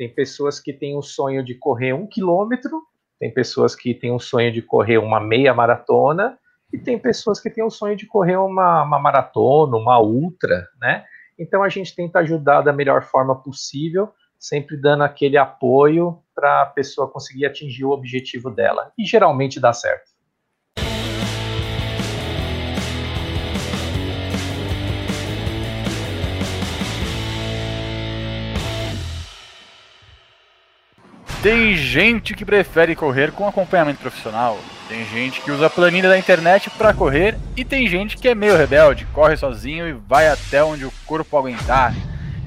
Tem pessoas que têm o sonho de correr um quilômetro, tem pessoas que têm o sonho de correr uma meia maratona, e tem pessoas que têm o sonho de correr uma, uma maratona, uma ultra, né? Então a gente tenta ajudar da melhor forma possível, sempre dando aquele apoio para a pessoa conseguir atingir o objetivo dela. E geralmente dá certo. Tem gente que prefere correr com acompanhamento profissional, tem gente que usa a planilha da internet para correr e tem gente que é meio rebelde, corre sozinho e vai até onde o corpo aguentar.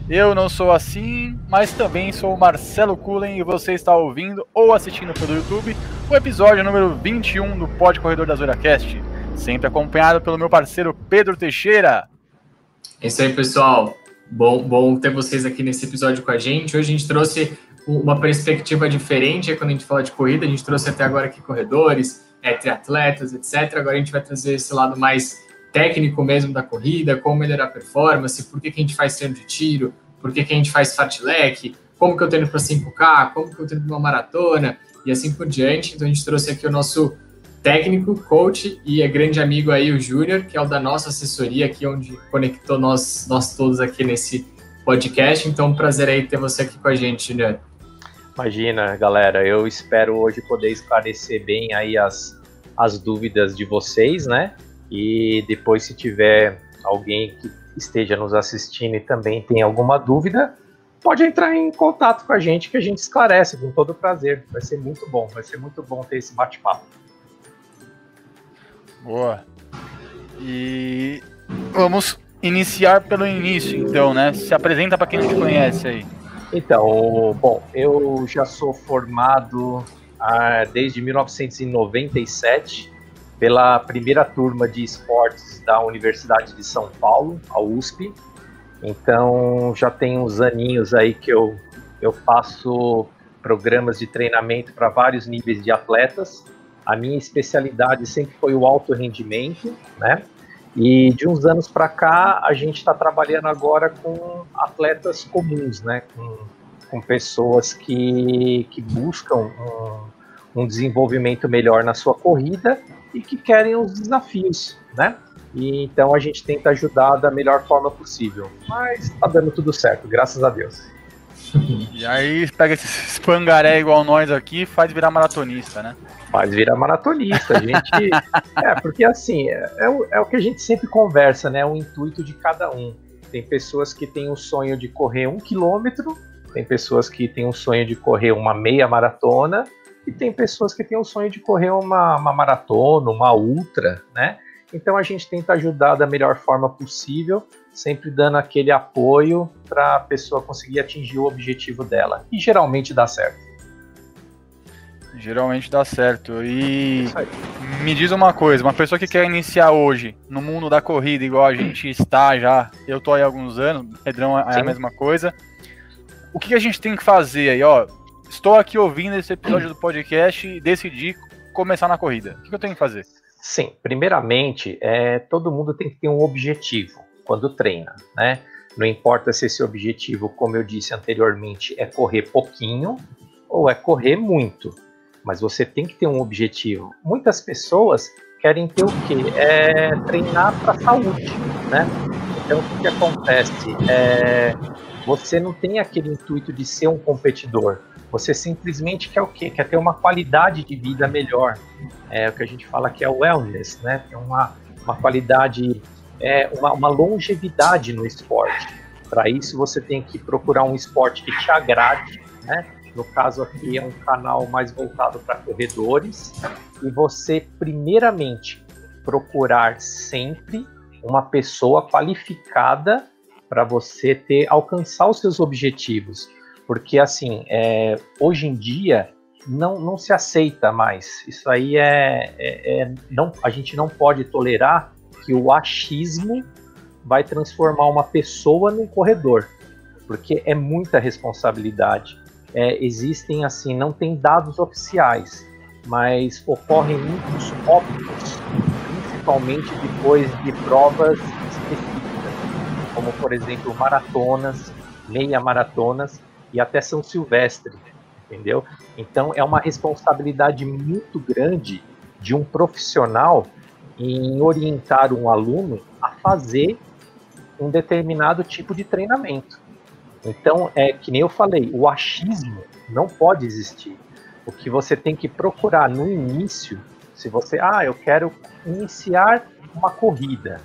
Eu não sou assim, mas também sou o Marcelo Cullen e você está ouvindo ou assistindo pelo YouTube o episódio número 21 do Pod Corredor da ZuraCast, sempre acompanhado pelo meu parceiro Pedro Teixeira. É isso aí, pessoal. Bom, bom ter vocês aqui nesse episódio com a gente. Hoje a gente trouxe uma perspectiva diferente quando a gente fala de corrida. A gente trouxe até agora aqui corredores, é, triatletas, etc. Agora a gente vai trazer esse lado mais técnico mesmo da corrida, como melhorar a performance, por que, que a gente faz treino de tiro, por que, que a gente faz fartlek, como que eu treino para 5K, como que eu treino para uma maratona e assim por diante. Então a gente trouxe aqui o nosso técnico, coach e é grande amigo aí o Júnior, que é o da nossa assessoria aqui, onde conectou nós, nós todos aqui nesse podcast. Então, um prazer aí ter você aqui com a gente, Júnior. Imagina, galera, eu espero hoje poder esclarecer bem aí as, as dúvidas de vocês, né? E depois, se tiver alguém que esteja nos assistindo e também tem alguma dúvida, pode entrar em contato com a gente que a gente esclarece com todo prazer. Vai ser muito bom, vai ser muito bom ter esse bate-papo. Boa. E vamos iniciar pelo início, então, né? Se apresenta para quem não te conhece aí. Então, bom, eu já sou formado ah, desde 1997 pela primeira turma de esportes da Universidade de São Paulo, a USP. Então, já tem uns aninhos aí que eu, eu faço programas de treinamento para vários níveis de atletas. A minha especialidade sempre foi o alto rendimento, né? E de uns anos para cá, a gente está trabalhando agora com atletas comuns, né? Com, com pessoas que, que buscam um, um, desenvolvimento melhor na sua corrida e que querem os desafios, né? E, então a gente tenta ajudar da melhor forma possível. Mas está dando tudo certo, graças a Deus. E aí pega esse pangaré igual nós aqui e faz virar maratonista, né? Faz virar maratonista. A gente. é, porque assim, é, é, o, é o que a gente sempre conversa, né? O intuito de cada um. Tem pessoas que têm o sonho de correr um quilômetro, tem pessoas que têm o sonho de correr uma meia maratona, e tem pessoas que têm o sonho de correr uma, uma maratona, uma ultra, né? Então a gente tenta ajudar da melhor forma possível sempre dando aquele apoio para a pessoa conseguir atingir o objetivo dela. E geralmente dá certo. Geralmente dá certo. E me diz uma coisa, uma pessoa que quer iniciar hoje no mundo da corrida, igual a gente está já, eu tô aí há alguns anos, Pedrão é Sim. a mesma coisa. O que a gente tem que fazer aí, ó? Estou aqui ouvindo esse episódio do podcast e decidi começar na corrida. O que eu tenho que fazer? Sim, primeiramente, é, todo mundo tem que ter um objetivo quando treina, né? Não importa se esse objetivo, como eu disse anteriormente, é correr pouquinho ou é correr muito, mas você tem que ter um objetivo. Muitas pessoas querem ter o quê? É treinar para saúde, né? Então o que acontece? É, você não tem aquele intuito de ser um competidor. Você simplesmente quer o quê? Quer ter uma qualidade de vida melhor. É o que a gente fala que é wellness, né? Tem uma, uma qualidade é, uma, uma longevidade no esporte. Para isso, você tem que procurar um esporte que te agrade, né? No caso aqui é um canal mais voltado para corredores e você primeiramente procurar sempre uma pessoa qualificada para você ter alcançar os seus objetivos, porque assim é, hoje em dia não, não se aceita mais. Isso aí é, é, é não a gente não pode tolerar que o achismo vai transformar uma pessoa num corredor, porque é muita responsabilidade. É, existem assim, não tem dados oficiais, mas ocorrem muitos óbitos, principalmente depois de provas como por exemplo maratonas, meia maratonas, e até São Silvestre, entendeu? Então é uma responsabilidade muito grande de um profissional em orientar um aluno a fazer um determinado tipo de treinamento. Então, é que nem eu falei, o achismo não pode existir. O que você tem que procurar no início, se você, ah, eu quero iniciar uma corrida,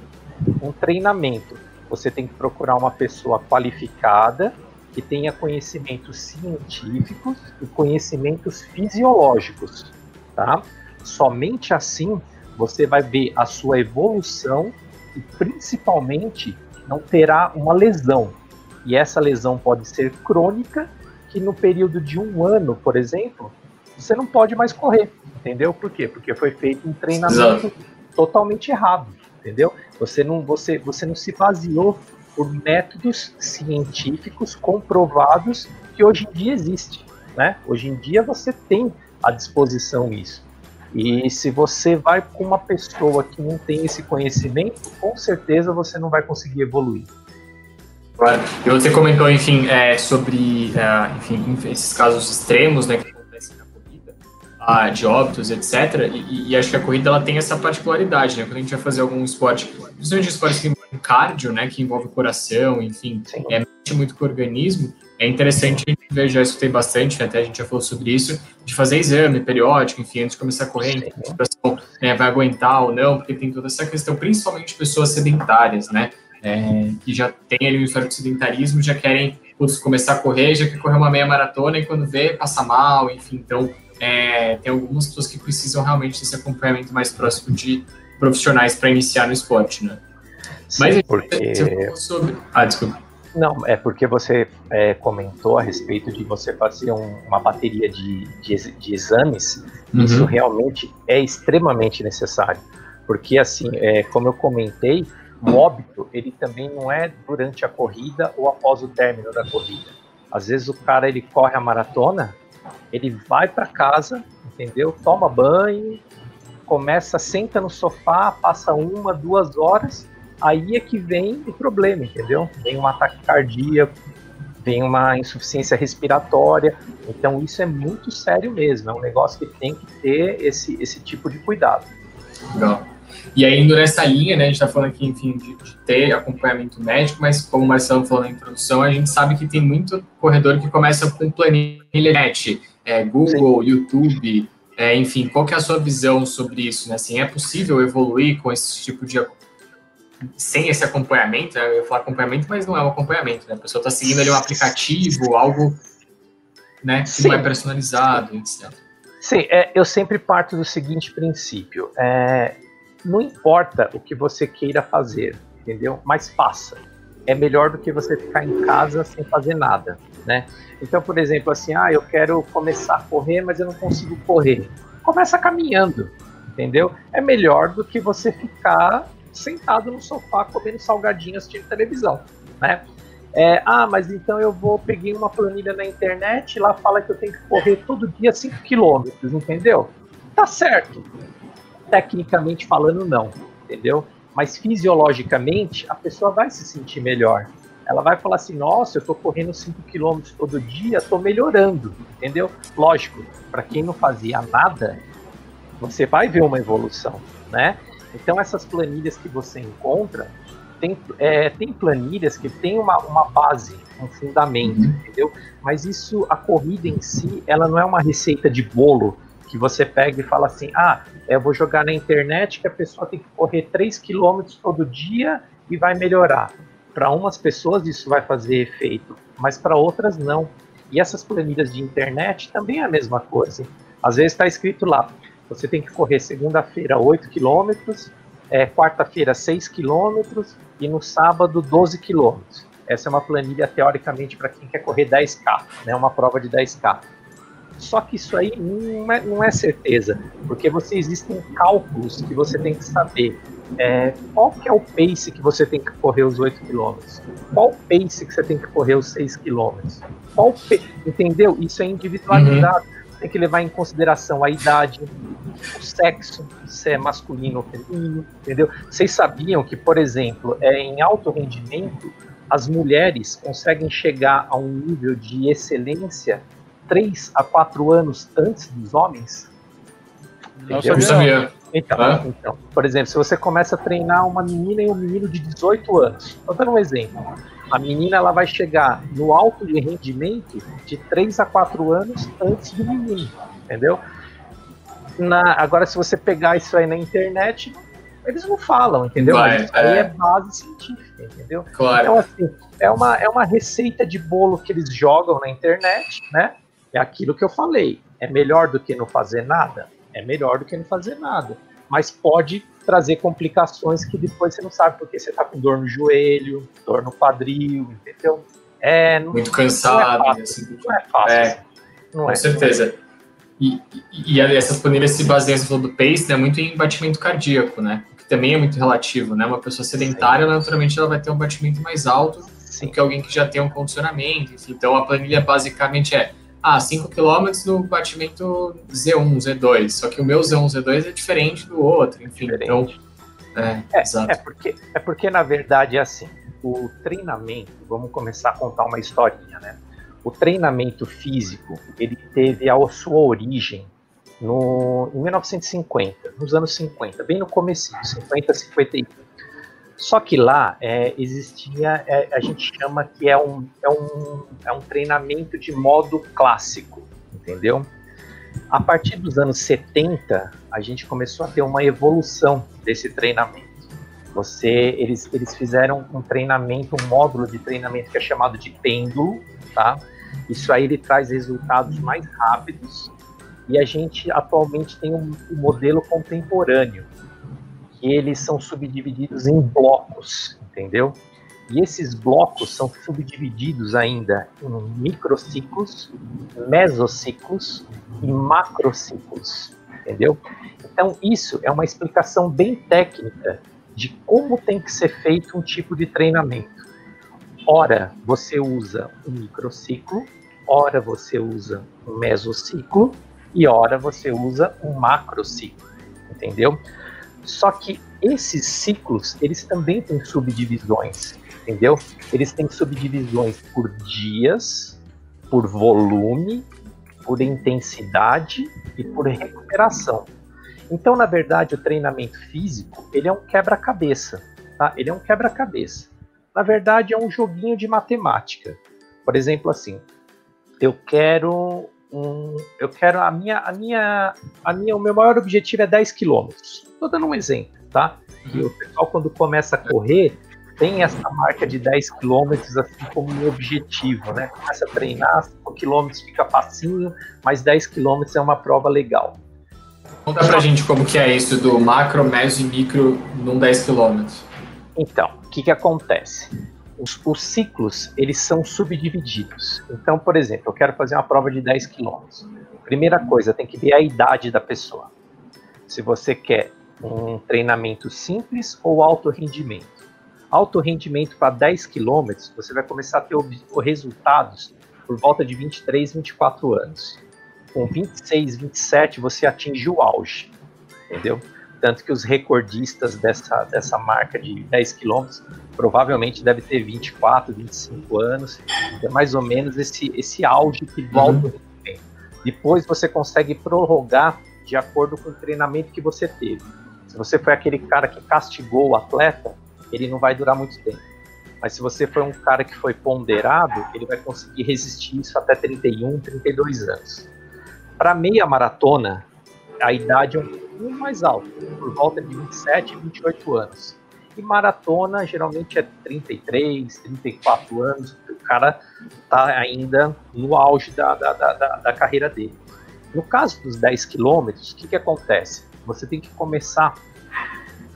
um treinamento, você tem que procurar uma pessoa qualificada que tenha conhecimentos científicos e conhecimentos fisiológicos, tá? Somente assim você vai ver a sua evolução e principalmente não terá uma lesão. E essa lesão pode ser crônica, que no período de um ano, por exemplo, você não pode mais correr, entendeu? Por quê? Porque foi feito um treinamento Exato. totalmente errado, entendeu? Você não, você, você não se baseou por métodos científicos comprovados que hoje em dia existe, né? Hoje em dia você tem à disposição isso. E se você vai com uma pessoa que não tem esse conhecimento, com certeza você não vai conseguir evoluir. Claro. E você comentou, enfim, é, sobre é, enfim, esses casos extremos né, que ah, de óbitos, etc. E, e, acho que a corrida ela tem essa particularidade, né? Quando a gente vai fazer algum esporte, principalmente esportes que envolvem cardio, né, que envolve coração, enfim, Sim. é muito com o organismo, é interessante ver, já escutei bastante, até a gente já falou sobre isso, de fazer exame periódico, enfim, antes de começar a correr, a né, vai aguentar ou não, porque tem toda essa questão, principalmente pessoas sedentárias, né, é, que já tem ali o histórico de sedentarismo, já querem putz, começar a correr, já quer correr uma meia maratona e quando vê, passa mal, enfim, então é, tem algumas pessoas que precisam realmente desse acompanhamento mais próximo de profissionais para iniciar no esporte, né. Sim, Mas porque... você falou sobre... Ah, desculpa. Não, é porque você é, comentou a respeito de você fazer um, uma bateria de, de, de exames. Uhum. Isso realmente é extremamente necessário. Porque, assim, é, como eu comentei, o óbito, ele também não é durante a corrida ou após o término da corrida. Às vezes o cara, ele corre a maratona, ele vai para casa, entendeu? Toma banho, começa, senta no sofá, passa uma, duas horas, aí é que vem o problema, entendeu? Vem um ataque cardíaco, vem uma insuficiência respiratória. Então isso é muito sério mesmo, é um negócio que tem que ter esse, esse tipo de cuidado. Legal. E aí, indo nessa linha, né, a gente está falando aqui, enfim, de, de, ter acompanhamento médico, mas como o Marcelo falou na introdução, a gente sabe que tem muito corredor que começa com planilha net, é, Google, Sim. YouTube, é, enfim, qual que é a sua visão sobre isso? Né? Assim, é possível evoluir com esse tipo de sem esse acompanhamento, né? eu ia falar acompanhamento, mas não é um acompanhamento, né? A pessoa está seguindo ali um aplicativo, algo né, que Sim. não é personalizado, etc. Sim, é, eu sempre parto do seguinte princípio: é, não importa o que você queira fazer, entendeu? Mas faça. É melhor do que você ficar em casa sem fazer nada, né? Então, por exemplo, assim, ah, eu quero começar a correr, mas eu não consigo correr. Começa caminhando, entendeu? É melhor do que você ficar sentado no sofá comendo salgadinho assistindo televisão, né? É, ah, mas então eu vou peguei uma planilha na internet, lá fala que eu tenho que correr todo dia 5 quilômetros, entendeu? Tá certo. Tecnicamente falando, não, entendeu? Mas fisiologicamente, a pessoa vai se sentir melhor. Ela vai falar assim: nossa, eu tô correndo 5 quilômetros todo dia, tô melhorando, entendeu? Lógico, para quem não fazia nada, você vai ver uma evolução, né? Então, essas planilhas que você encontra, tem, é, tem planilhas que tem uma, uma base, um fundamento, uhum. entendeu? Mas isso, a corrida em si, ela não é uma receita de bolo que você pega e fala assim: ah, eu vou jogar na internet que a pessoa tem que correr 3 km todo dia e vai melhorar. Para umas pessoas isso vai fazer efeito, mas para outras não. E essas planilhas de internet também é a mesma coisa. Às vezes está escrito lá, você tem que correr segunda-feira 8 quilômetros, é, quarta-feira 6 quilômetros e no sábado 12 quilômetros. Essa é uma planilha teoricamente para quem quer correr 10K, né, uma prova de 10K. Só que isso aí não é, não é certeza, porque você existem cálculos que você tem que saber. É, qual que é o pace que você tem que correr os 8 km? Qual pace que você tem que correr os 6 km? Qual entendeu? Isso é individualizado. Uhum tem que levar em consideração a idade, o sexo, se é masculino ou feminino, entendeu? Vocês sabiam que, por exemplo, é, em alto rendimento, as mulheres conseguem chegar a um nível de excelência 3 a 4 anos antes dos homens? Não sabia. Então, ah. então, por exemplo, se você começa a treinar uma menina e um menino de 18 anos, estou dando um exemplo. A menina ela vai chegar no alto de rendimento de 3 a 4 anos antes do menino, entendeu? Na, agora, se você pegar isso aí na internet, eles não falam, entendeu? Vai, isso aí é. é base científica, entendeu? Claro. Então, assim, é uma, é uma receita de bolo que eles jogam na internet, né? É aquilo que eu falei. É melhor do que não fazer nada? É melhor do que não fazer nada. Mas pode trazer complicações que depois você não sabe porque você tá com dor no joelho, dor no quadril, entendeu? É, não, Muito cansado. Não é fácil. Assim, não é fácil. É, não com é. certeza. E, e, e essas planilhas se baseiam, você do pace, né, muito em batimento cardíaco, né? também é muito relativo, né? Uma pessoa sedentária, Sim. naturalmente, ela vai ter um batimento mais alto Sim. do que alguém que já tem um condicionamento. Então, a planilha basicamente é ah, 5 km no batimento Z1, Z2. Só que o meu Z1, Z2 é diferente do outro, enfim. Diferente. Então, é, é, exato. É porque, é porque, na verdade, é assim, o treinamento, vamos começar a contar uma historinha, né? O treinamento físico, ele teve a sua origem no, em 1950, nos anos 50, bem no começo, 50, 51. Só que lá é, existia, é, a gente chama que é um, é, um, é um treinamento de modo clássico, entendeu? A partir dos anos 70, a gente começou a ter uma evolução desse treinamento. Você, eles, eles fizeram um treinamento, um módulo de treinamento que é chamado de pêndulo, tá? Isso aí ele traz resultados mais rápidos e a gente atualmente tem um, um modelo contemporâneo, que eles são subdivididos em blocos, entendeu? E esses blocos são subdivididos ainda em microciclos, mesociclos e macrociclos, entendeu? Então, isso é uma explicação bem técnica de como tem que ser feito um tipo de treinamento. Ora, você usa um microciclo, ora você usa um mesociclo, e ora você usa um macro ciclo, entendeu? Só que esses ciclos, eles também têm subdivisões, entendeu? Eles têm subdivisões por dias, por volume, por intensidade e por recuperação. Então, na verdade, o treinamento físico, ele é um quebra-cabeça, tá? Ele é um quebra-cabeça. Na verdade, é um joguinho de matemática. Por exemplo, assim, eu quero um, eu quero a minha, a minha, a minha, o meu maior objetivo é 10 quilômetros. Estou dando um exemplo, tá? E o pessoal quando começa a correr tem essa marca de 10 quilômetros assim como um objetivo, né? Começa a treinar, 5 quilômetros fica facinho, mas 10 quilômetros é uma prova legal. Conta pra gente como que é isso do macro, meso e micro num 10 quilômetros. Então, o que que acontece? Os, os, ciclos eles são subdivididos. Então, por exemplo, eu quero fazer uma prova de 10 quilômetros. Primeira coisa, tem que ver a idade da pessoa. Se você quer um treinamento simples ou alto rendimento. Alto rendimento para 10 quilômetros, você vai começar a ter resultados por volta de 23, 24 anos. Com 26, 27, você atinge o auge, entendeu? Tanto que os recordistas dessa, dessa marca de 10 quilômetros provavelmente deve ter 24, 25 anos. É mais ou menos esse, esse auge que volta uhum. tempo. Depois você consegue prorrogar de acordo com o treinamento que você teve. Se você foi aquele cara que castigou o atleta, ele não vai durar muito tempo. Mas se você foi um cara que foi ponderado, ele vai conseguir resistir isso até 31, 32 anos. Para meia maratona, a idade é um pouquinho mais alta, por volta de 27, 28 anos. E maratona geralmente é 33, 34 anos, o cara está ainda no auge da, da, da, da, carreira dele. No caso dos 10 quilômetros, o que, que acontece? Você tem que começar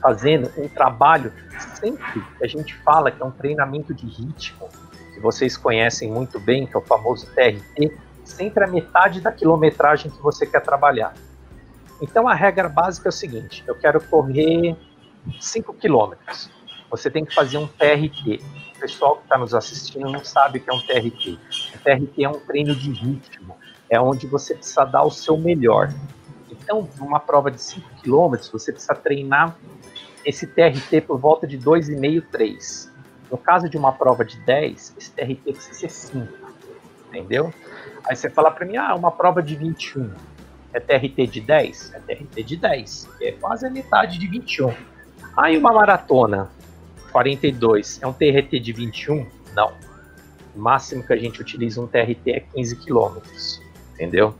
fazendo um trabalho sempre que a gente fala que é um treinamento de ritmo, que vocês conhecem muito bem, que é o famoso TRT, sempre a metade da quilometragem que você quer trabalhar. Então a regra básica é o seguinte: eu quero correr 5 quilômetros. Você tem que fazer um TRT. O pessoal que está nos assistindo não sabe o que é um TRT. O TRT é um treino de ritmo, é onde você precisa dar o seu melhor. Então, numa prova de 5 quilômetros, você precisa treinar esse TRT por volta de 2,5, 3. No caso de uma prova de 10, esse TRT precisa ser 5, entendeu? Aí você fala para mim, ah, uma prova de 21 é TRT de 10? É TRT de 10, que é quase a metade de 21. Aí uma maratona, 42, é um TRT de 21? Não. O máximo que a gente utiliza um TRT é 15 km, entendeu?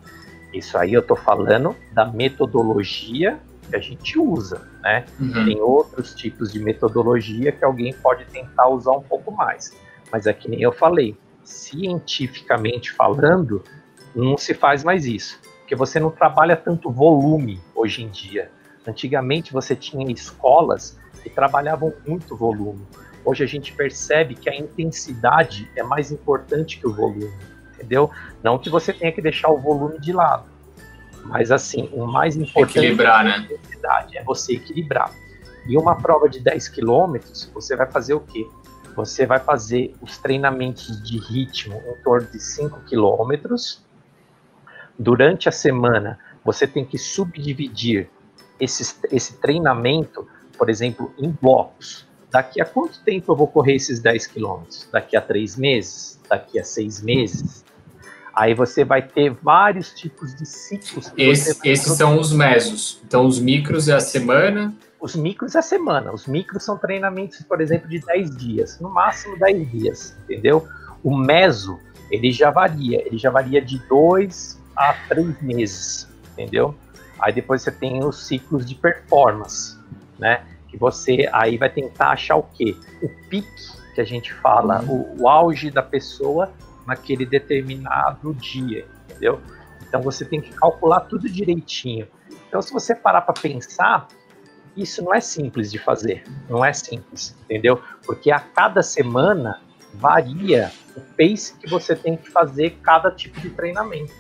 Isso aí eu tô falando da metodologia que a gente usa, né? Uhum. Tem outros tipos de metodologia que alguém pode tentar usar um pouco mais. Mas é que nem eu falei, cientificamente falando, não se faz mais isso. Porque você não trabalha tanto volume hoje em dia. Antigamente você tinha escolas que trabalhavam muito volume. Hoje a gente percebe que a intensidade é mais importante que o volume, entendeu? Não que você tenha que deixar o volume de lado, mas assim, o mais importante equilibrar, é a intensidade, é você equilibrar. E uma prova de 10 quilômetros, você vai fazer o quê? Você vai fazer os treinamentos de ritmo em torno de 5 quilômetros. Durante a semana, você tem que subdividir esse, esse treinamento, por exemplo, em blocos. Daqui a quanto tempo eu vou correr esses 10 quilômetros? Daqui a três meses? Daqui a seis meses? Aí você vai ter vários tipos de ciclos. Esse, esses são os mesos. Então, os micros é a semana. Os micros é a semana. Os micros são treinamentos, por exemplo, de 10 dias. No máximo 10 dias, entendeu? O meso, ele já varia. Ele já varia de 2 a 3 meses, entendeu? Aí depois você tem os ciclos de performance, né? Que você aí vai tentar achar o quê? O pique, que a gente fala, uhum. o, o auge da pessoa naquele determinado dia, entendeu? Então você tem que calcular tudo direitinho. Então, se você parar para pensar, isso não é simples de fazer, não é simples, entendeu? Porque a cada semana varia o pace que você tem que fazer cada tipo de treinamento,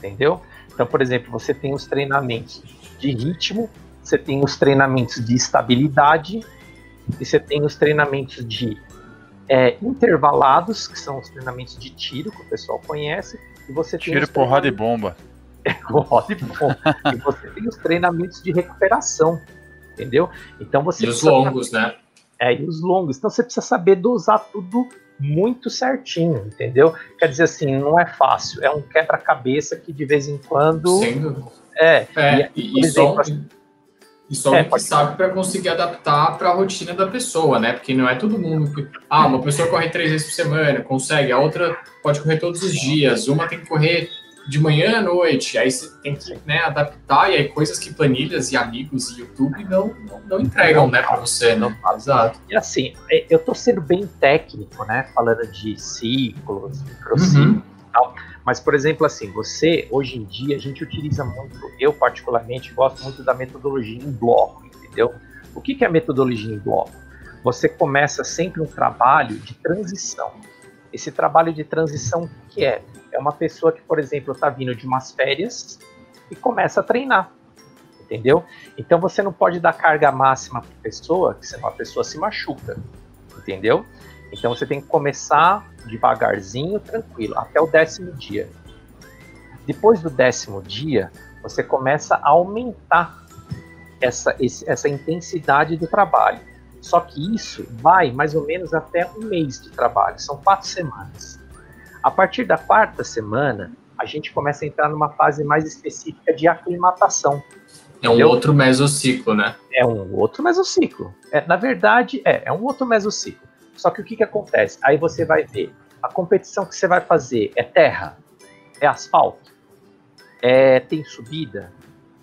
entendeu? Então, por exemplo, você tem os treinamentos de ritmo, você tem os treinamentos de estabilidade e você tem os treinamentos de é, intervalados, que são os treinamentos de tiro que o pessoal conhece, e você tem tiro, porrada e bomba. porrada e bomba. e você tem os treinamentos de recuperação, entendeu? Então você e os longos, saber, né? É, e os longos. Então você precisa saber dosar tudo muito certinho, entendeu? Quer dizer assim, não é fácil, é um quebra-cabeça que de vez em quando. É, é e, e, exemplo, só, e só é, que sabe para conseguir adaptar para a rotina da pessoa, né? Porque não é todo mundo que. Ah, uma pessoa corre três vezes por semana, consegue, a outra pode correr todos os dias, uma tem que correr de manhã à noite, aí você tem que né, adaptar, e aí coisas que planilhas e amigos e YouTube não, não, não entregam, né, para você, não. Exato. E assim, é, eu tô sendo bem técnico, né, falando de ciclos, microciclos uhum. e tal. Mas, por exemplo, assim, você, hoje em dia, a gente utiliza muito, eu particularmente gosto muito da metodologia em bloco, entendeu? O que, que é a metodologia em bloco? Você começa sempre um trabalho de transição. Esse trabalho de transição, o que é? É uma pessoa que, por exemplo, está vindo de umas férias e começa a treinar, entendeu? Então você não pode dar carga máxima para a pessoa, que senão a pessoa se machuca, entendeu? Então você tem que começar devagarzinho, tranquilo, até o décimo dia. Depois do décimo dia, você começa a aumentar essa, essa intensidade do trabalho. Só que isso vai mais ou menos até um mês de trabalho, são quatro semanas. A partir da quarta semana, a gente começa a entrar numa fase mais específica de aclimatação. É um entendeu? outro mesociclo, né? É um outro mesociclo. É, na verdade, é, é um outro mesociclo. Só que o que, que acontece? Aí você vai ver, a competição que você vai fazer é terra, é asfalto, é, tem subida,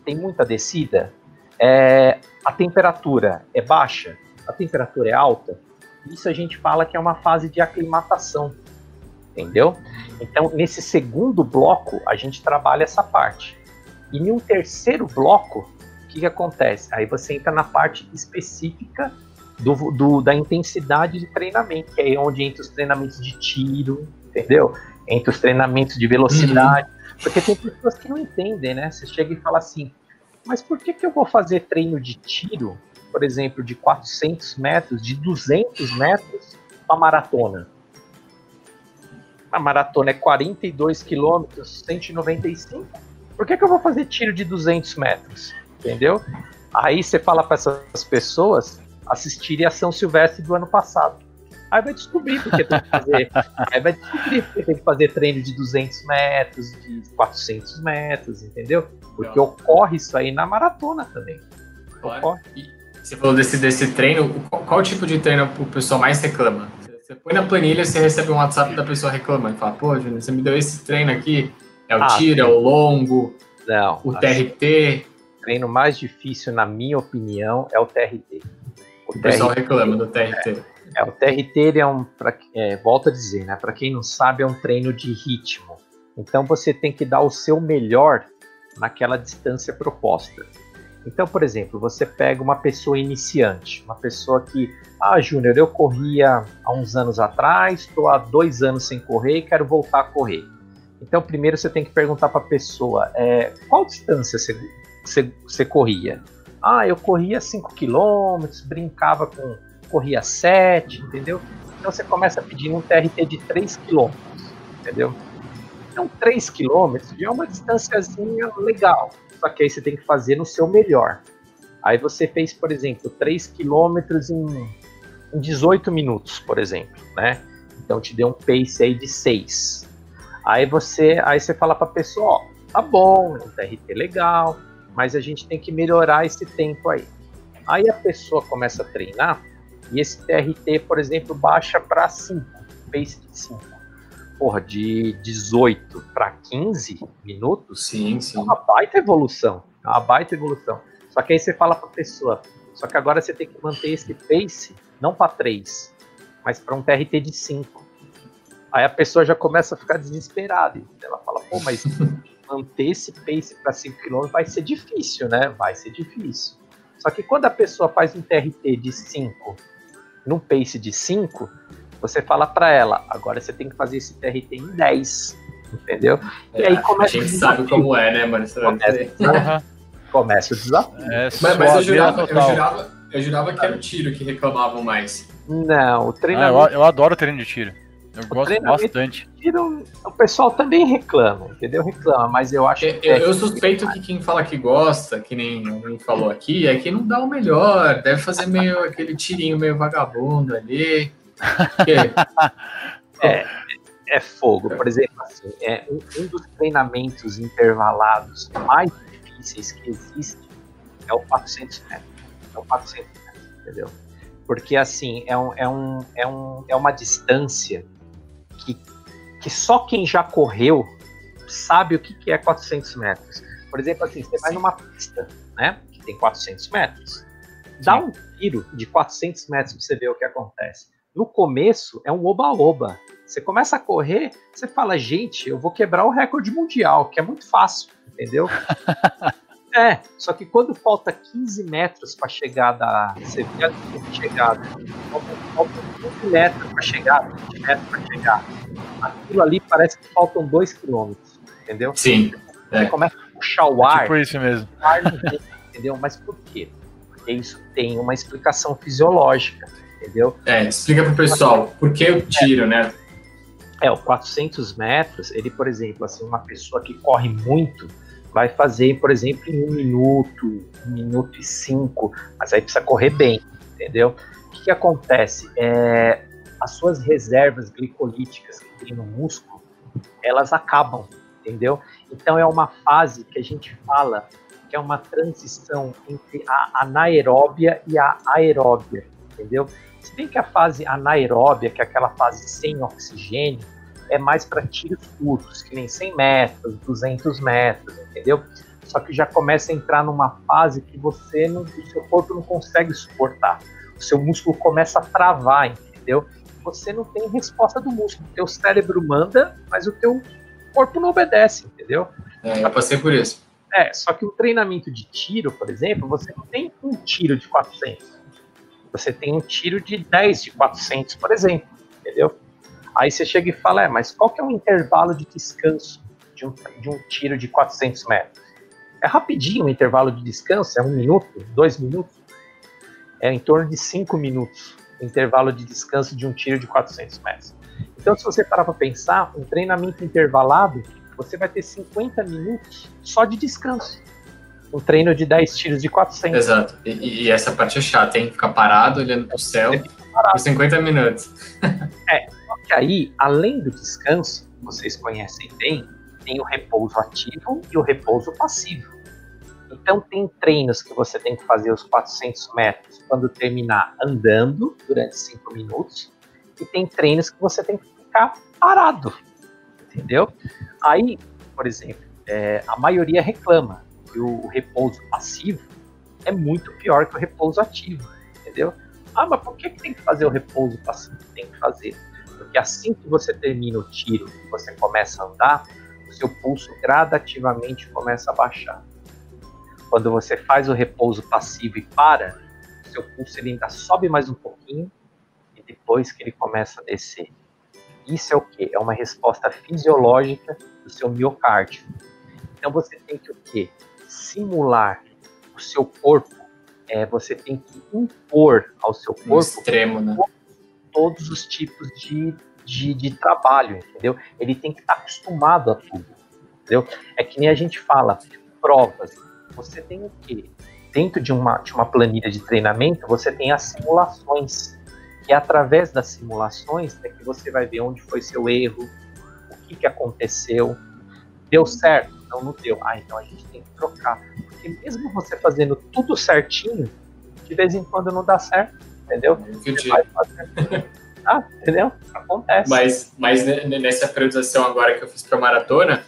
tem muita descida, é, a temperatura é baixa, a temperatura é alta. Isso a gente fala que é uma fase de aclimatação, entendeu? Então, nesse segundo bloco, a gente trabalha essa parte. E em um terceiro bloco, o que, que acontece? Aí você entra na parte específica do, do, da intensidade de treinamento, que é onde entra os treinamentos de tiro, entendeu? Entre os treinamentos de velocidade. Uhum. Porque tem pessoas que não entendem, né? Você chega e fala assim, mas por que, que eu vou fazer treino de tiro, por exemplo, de 400 metros, de 200 metros, uma maratona? A maratona é 42 quilômetros, 195. Por que, que eu vou fazer tiro de 200 metros? Entendeu? Aí você fala para essas pessoas, assistirem a São Silvestre do ano passado. Aí vai descobrir porque tem que fazer. aí vai descobrir porque tem que fazer treino de 200 metros, de 400 metros, entendeu? Porque ocorre isso aí na maratona também. Claro. Você falou desse, desse treino. Qual, qual tipo de treino o pessoal mais reclama? Você põe na planilha, você recebe um WhatsApp da pessoa reclamando. Fala, pô, Júnior, você me deu esse treino aqui. É o ah, tiro, é o longo, Não, o TRT. O treino mais difícil, na minha opinião, é o TRT. O, o pessoal reclama do TRT. É, é, o TRT ele é um, pra, é, volto a dizer, né? Para quem não sabe, é um treino de ritmo. Então você tem que dar o seu melhor naquela distância proposta. Então, por exemplo, você pega uma pessoa iniciante, uma pessoa que, ah, Júnior, eu corria há uns anos atrás, estou há dois anos sem correr e quero voltar a correr. Então, primeiro você tem que perguntar para a pessoa, é, qual distância você, você, você, corria? Ah, eu corria 5 km, brincava com, corria 7, entendeu? Então você começa pedindo um TRT de 3 km, entendeu? Então, 3 km já é uma distânciazinha legal, só que aí você tem que fazer no seu melhor. Aí você fez, por exemplo, 3 quilômetros em, em 18 minutos, por exemplo, né? Então te deu um pace aí de 6. Aí você, aí você fala para a pessoa, ó, tá bom, é um TRT legal, mas a gente tem que melhorar esse tempo aí. Aí a pessoa começa a treinar e esse TRT, por exemplo, baixa para 5, pace de 5 porra, de 18 para 15 minutos, sim, sim. é uma baita evolução. É uma baita evolução. Só que aí você fala para a pessoa, só que agora você tem que manter esse pace, não para 3, mas para um TRT de 5. Aí a pessoa já começa a ficar desesperada. Ela fala, pô, mas manter esse pace para 5 km vai ser difícil, né? Vai ser difícil. Só que quando a pessoa faz um TRT de 5 num pace de 5, você fala para ela, agora você tem que fazer esse TRT em 10, entendeu? E aí começa a gente sabe como é, né, mano? Começa, começa o desafio. É, mas, mas eu, jurava, eu, jurava, eu jurava que era o tiro que reclamavam mais. Não, o treinamento... Ah, eu, eu adoro treino de tiro. Eu o gosto bastante. Tiro, o pessoal também reclama, entendeu? Reclama, mas eu acho eu, que. Eu, eu suspeito que quem fala que gosta, que nem alguém falou aqui, é que não dá o melhor. Deve fazer meio aquele tirinho meio vagabundo ali. é, é fogo. Por exemplo, assim, é um, um, dos treinamentos intervalados mais difíceis que existe é o 400 metros. É o 400 metros, entendeu? Porque, assim, é, um, é, um, é, um, é uma distância que, que só quem já correu sabe o que, que é 400 metros. Por exemplo, assim, você vai numa pista, né, que tem 400 metros, dá Sim. um tiro de 400 metros para você ver o que acontece no começo é um oba-oba. Você começa a correr, você fala, gente, eu vou quebrar o recorde mundial, que é muito fácil, entendeu? é, só que quando falta 15 metros para chegar da. Você vê a chegada, falta, falta 15 metros para chegar, 20 metros para chegar. Aquilo ali parece que faltam 2 quilômetros, entendeu? Sim. Você é. começa a puxar o ar. É tipo isso mesmo. Ar entendeu? Mas por quê? Porque isso tem uma explicação fisiológica entendeu? É, explica pro pessoal, por que o tiro, é. né? É, o 400 metros, ele, por exemplo, assim, uma pessoa que corre muito, vai fazer, por exemplo, em um minuto, um minuto e cinco, mas aí precisa correr bem, entendeu? O que, que acontece? É, as suas reservas glicolíticas que tem no músculo, elas acabam, entendeu? Então é uma fase que a gente fala que é uma transição entre a anaeróbia e a aeróbia, entendeu? Se bem que a fase anaeróbia, que é aquela fase sem oxigênio, é mais para tiros curtos, que nem 100 metros, 200 metros, entendeu? Só que já começa a entrar numa fase que você não, o seu corpo não consegue suportar. O seu músculo começa a travar, entendeu? Você não tem resposta do músculo. O teu cérebro manda, mas o teu corpo não obedece, entendeu? É, eu passei por isso. É, só que o treinamento de tiro, por exemplo, você não tem um tiro de 400 você tem um tiro de 10 de 400, por exemplo, entendeu? Aí você chega e fala, é, mas qual que é o intervalo de descanso de um, de um tiro de 400 metros? É rapidinho o intervalo de descanso, é um minuto, dois minutos? É em torno de cinco minutos o intervalo de descanso de um tiro de 400 metros. Então, se você parar para pensar, um treinamento intervalado, você vai ter 50 minutos só de descanso um treino de 10 tiros de 400. Exato. E, e, essa parte é chata, hein? Ficar parado olhando pro céu. por 50 minutos. é, só que aí, além do descanso, vocês conhecem bem, tem o repouso ativo e o repouso passivo. Então, tem treinos que você tem que fazer os 400 metros quando terminar andando durante 5 minutos, e tem treinos que você tem que ficar parado, entendeu? Aí, por exemplo, é, a maioria reclama que o repouso passivo é muito pior que o repouso ativo, entendeu? Ah, mas por que, que tem que fazer o repouso passivo? Tem que fazer. Porque assim que você termina o tiro e você começa a andar, o seu pulso gradativamente começa a baixar. Quando você faz o repouso passivo e para, o seu pulso ele ainda sobe mais um pouquinho e depois que ele começa a descer. Isso é o que? É uma resposta fisiológica do seu miocárdio. Então você tem que o quê? Simular o seu corpo. É, você tem que impor ao seu corpo extremo, né? todos os tipos de, de, de, trabalho, entendeu? Ele tem que estar acostumado a tudo, entendeu? É que nem a gente fala, provas. Você tem o quê? Dentro de uma, de uma planilha de treinamento, você tem as simulações. É através das simulações é que você vai ver onde foi seu erro, o que, que aconteceu, deu certo, não, não deu. Ah, então a gente tem que trocar. Porque mesmo você fazendo tudo certinho, de vez em quando não dá certo, entendeu? Ah, entendeu? Acontece. Mas, mas nessa periodização agora que eu fiz para maratona,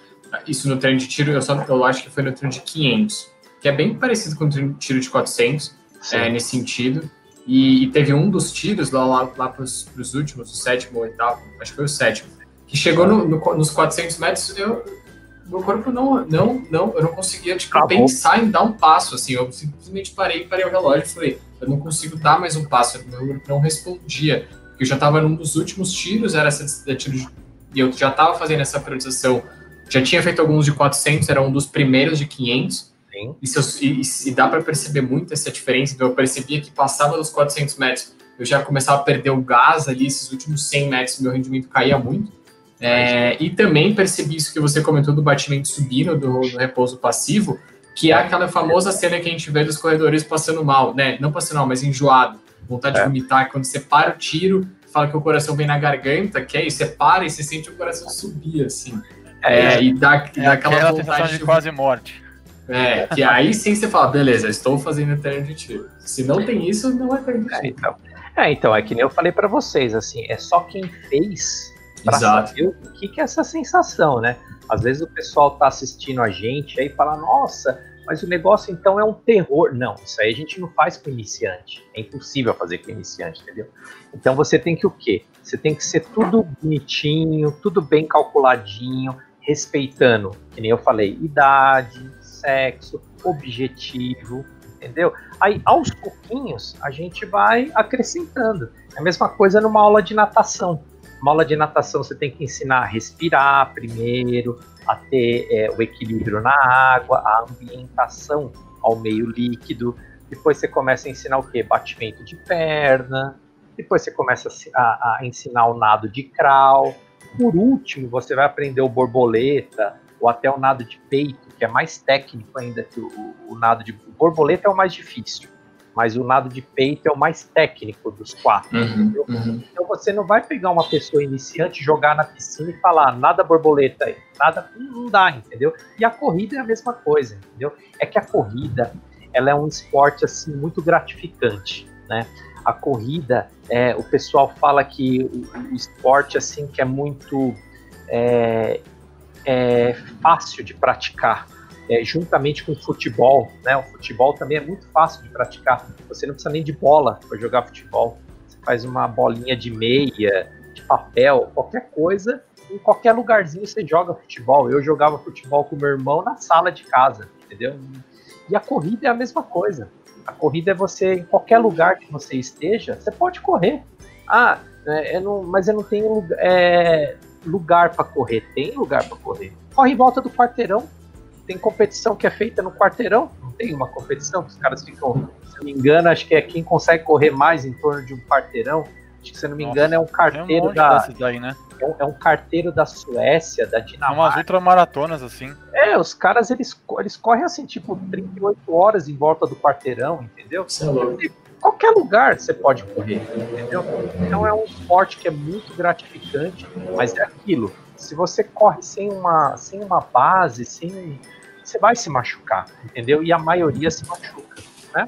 isso no treino de tiro, eu, só, eu acho que foi no treino de 500, que é bem parecido com o treino de tiro de 400, é, nesse sentido. E, e, teve um dos tiros lá, lá, lá para os últimos, o sétimo ou oitavo, acho que foi o sétimo, que chegou no, no, nos 400 metros, eu, meu corpo não, não, não, eu não conseguia tipo, pensar em dar um passo, assim, eu simplesmente parei, parei o relógio e falei, eu não consigo dar mais um passo, meu corpo não respondia, porque eu já estava num dos últimos tiros, era essa tiro de, e eu já estava fazendo essa priorização, já tinha feito alguns de 400, era um dos primeiros de 500, Sim. E, eu, e, e, dá para perceber muito essa diferença, então eu percebia que passava dos 400 metros, eu já começava a perder o gás ali, esses últimos 100 metros, meu rendimento caía muito, é, e também percebi isso que você comentou do batimento subindo, do, do, repouso passivo, que é aquela famosa cena que a gente vê dos corredores passando mal, né? Não passando mal, mas enjoado, vontade é. de vomitar. Quando você para o tiro, fala que o coração vem na garganta, que é isso, você para e você sente o coração subir, assim. É, é e dá, é dá aquela, aquela vontade de, de quase morte. É, que aí sim você fala, beleza, estou fazendo treino de tiro. Se não tem isso, não é treino de é, tiro. então. É, então, é que nem eu falei para vocês, assim, é só quem fez para saber o que, que é essa sensação, né? Às vezes o pessoal tá assistindo a gente aí fala, nossa, mas o negócio então é um terror. Não, isso aí a gente não faz com iniciante. É impossível fazer com iniciante, entendeu? Então você tem que o quê? Você tem que ser tudo bonitinho, tudo bem calculadinho, respeitando, que nem eu falei, idade, sexo, objetivo, entendeu? Aí aos pouquinhos a gente vai acrescentando. É a mesma coisa numa aula de natação. Uma aula de natação você tem que ensinar a respirar primeiro, a ter é, o equilíbrio na água, a ambientação ao meio líquido. Depois você começa a ensinar o quê? Batimento de perna. Depois você começa a, a ensinar o nado de crawl. Por último, você vai aprender o borboleta ou até o nado de peito, que é mais técnico ainda que o, o nado de borboleta é o mais difícil mas o nado de peito é o mais técnico dos quatro. Uhum, uhum. Então você não vai pegar uma pessoa iniciante, jogar na piscina e falar nada borboleta aí, nada, não dá, entendeu? E a corrida é a mesma coisa, entendeu? É que a corrida, ela é um esporte assim muito gratificante, né? A corrida, é, o pessoal fala que o, o esporte assim que é muito é, é fácil de praticar é, juntamente com o futebol, né? O futebol também é muito fácil de praticar. Você não precisa nem de bola para jogar futebol. Você faz uma bolinha de meia, de papel, qualquer coisa, em qualquer lugarzinho você joga futebol. Eu jogava futebol com meu irmão na sala de casa, entendeu? E a corrida é a mesma coisa. A corrida é você, em qualquer lugar que você esteja, você pode correr. Ah, é, eu não, mas eu não tenho é, lugar para correr. Tem lugar para correr. Corre em volta do quarteirão tem competição que é feita no quarteirão, não tem uma competição que os caras ficam, se não me engano, acho que é quem consegue correr mais em torno de um quarteirão. Acho que, se não me engano, é um carteiro um da. Daí, né? é, um, é um carteiro da Suécia, da Dinamarca. Umas ultramaratonas, assim. É, os caras eles, eles correm assim, tipo, 38 horas em volta do quarteirão, entendeu? É qualquer lugar você pode correr, entendeu? Então é um esporte que é muito gratificante, mas é aquilo. Se você corre sem uma, sem uma base, sem, você vai se machucar, entendeu? E a maioria se machuca, né?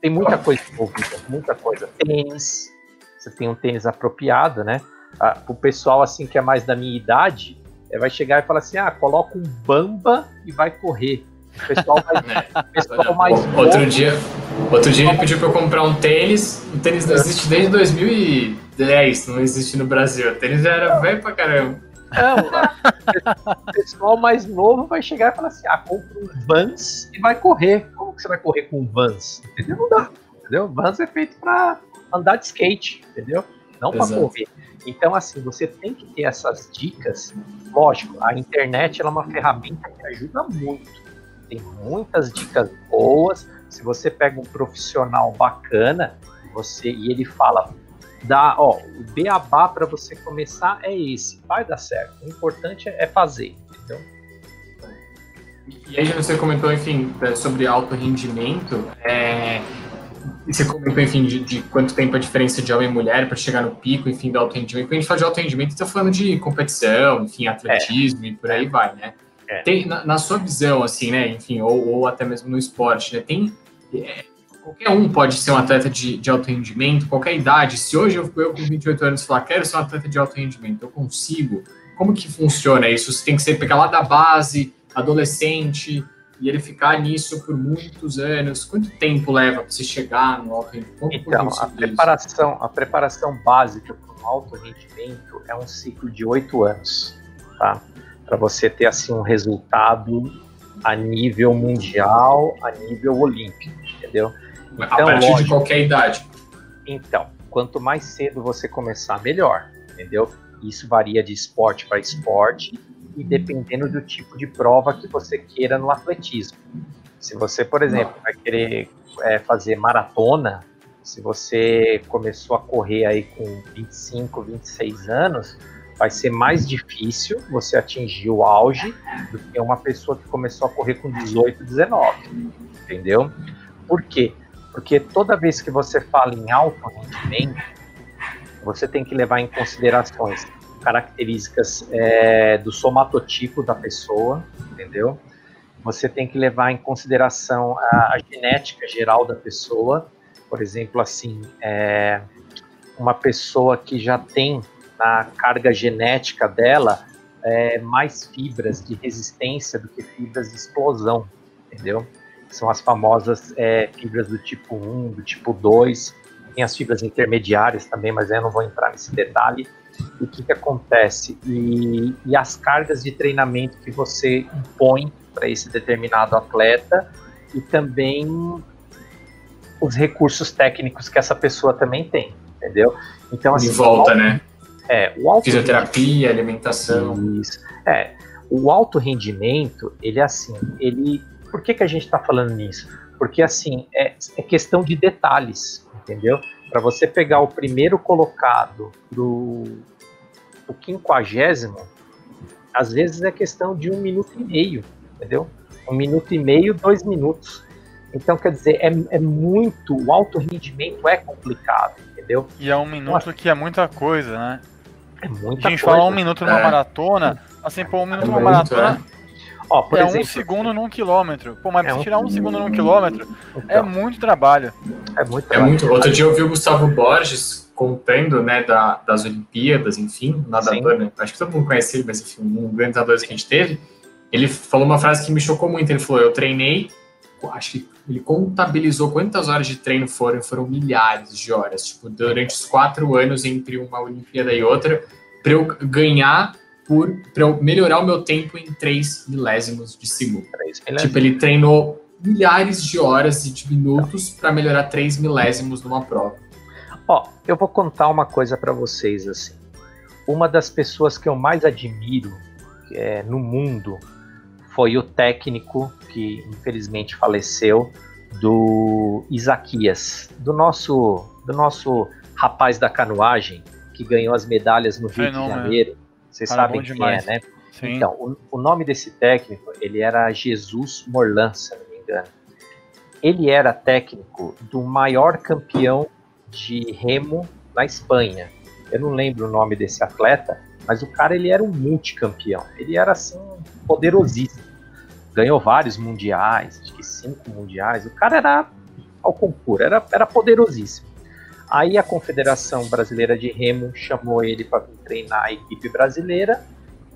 Tem muita coisa envolvida, muita coisa. Tênis, você tem um tênis apropriado, né? Ah, o pessoal assim que é mais da minha idade é, vai chegar e falar assim, ah, coloca um bamba e vai correr. O pessoal, vai, o pessoal mais outro dia Outro dia ele pediu para eu comprar um tênis. O tênis não existe desde 2010, não existe no Brasil. O tênis já era velho pra caramba. Não, o pessoal mais novo vai chegar e falar assim: ah, compra um Vans e vai correr. Como que você vai correr com um Vans? Entendeu? Não dá. Entendeu? Vans é feito para andar de skate, entendeu? Não para correr. Então, assim, você tem que ter essas dicas. Lógico, a internet é uma ferramenta que ajuda muito. Tem muitas dicas boas se você pega um profissional bacana, você e ele fala, dá, ó, o beabá para você começar é esse, vai dar certo. O importante é fazer, entendeu? E aí você comentou, enfim, é, sobre alto rendimento. É, você comentou, enfim, de, de, quanto tempo a diferença de homem e mulher para chegar no pico, enfim, do alto rendimento. Quando a gente fala de alto rendimento, está falando de competição, enfim, atletismo é. e por aí vai, né? É. Tem, na, na, sua visão, assim, né, enfim, ou, ou até mesmo no esporte, né, tem é, qualquer um pode ser um atleta de, de alto rendimento, qualquer idade. Se hoje eu, eu com 28 anos falar, quero ser um atleta de alto rendimento, eu consigo. Como que funciona isso? Você tem que ser pegar lá da base, adolescente, e ele ficar nisso por muitos anos. Quanto tempo leva para você chegar no alto rendimento? Então, a preparação, a preparação básica para o alto rendimento é um ciclo de oito anos, tá? Para você ter assim um resultado a nível mundial, a nível olímpico, entendeu? Então, a partir lógico, de qualquer idade. Então, quanto mais cedo você começar, melhor, entendeu? Isso varia de esporte para esporte e dependendo do tipo de prova que você queira no atletismo. Se você, por exemplo, vai querer é, fazer maratona, se você começou a correr aí com 25, 26 anos, vai ser mais difícil você atingir o auge do que uma pessoa que começou a correr com 18, 19. Entendeu? Por quê? Porque toda vez que você fala em alto rendimento, você tem que levar em considerações características é, do somatotipo da pessoa, entendeu? Você tem que levar em consideração a, a genética geral da pessoa, por exemplo, assim, é, uma pessoa que já tem na carga genética dela é, mais fibras de resistência do que fibras de explosão, entendeu? São as famosas é, fibras do tipo 1, do tipo 2, tem as fibras intermediárias também, mas eu não vou entrar nesse detalhe. E o que, que acontece? E, e as cargas de treinamento que você impõe para esse determinado atleta e também os recursos técnicos que essa pessoa também tem, entendeu? Então, assim, de volta, né? É, o alto Fisioterapia, alimentação. Isso. É, o alto rendimento, ele é assim, ele. Por que, que a gente está falando nisso? Porque assim, é, é questão de detalhes, entendeu? Para você pegar o primeiro colocado do o quinquagésimo, às vezes é questão de um minuto e meio, entendeu? Um minuto e meio, dois minutos. Então, quer dizer, é, é muito. O alto rendimento é complicado, entendeu? E é um minuto Nossa. que é muita coisa, né? É muita a gente coisa. fala um minuto numa é. maratona, assim, pô, um minuto numa maratona. É. Ó, é exemplo, um segundo num quilômetro. Pô, mas é um... tirar um segundo num quilômetro é então, é muito trabalho. É muito trabalho. É muito. Outro dia eu vi o Gustavo Borges contando, né, da, das Olimpíadas, enfim, nadador, né? Acho que todo mundo conhece ele, mas enfim, um grande nadador que a gente teve. Ele falou uma frase que me chocou muito. Ele falou: Eu treinei, acho que ele contabilizou quantas horas de treino foram, foram milhares de horas, tipo, durante os quatro anos entre uma Olimpíada e outra, para eu ganhar por para eu melhorar o meu tempo em três milésimos de segundo. Tipo, ele treinou milhares de horas e de minutos para melhorar três milésimos numa prova. Ó, eu vou contar uma coisa para vocês assim. Uma das pessoas que eu mais admiro é, no mundo foi o técnico que infelizmente faleceu do Isaquias, do nosso do nosso rapaz da canoagem que ganhou as medalhas no Rio de Janeiro. Vocês Cara, sabem quem é, demais. é, né? Sim. Então, o, o, nome desse técnico, ele era Jesus Morlan, se não me engano. ele era técnico do maior campeão de remo na Espanha. Eu não lembro o nome desse atleta, mas o cara ele era um multicampeão. Ele era assim poderosíssimo. Ganhou vários mundiais, acho que cinco mundiais. O cara era ao concurso, era, era poderosíssimo. Aí a Confederação Brasileira de Remo chamou ele para treinar a equipe brasileira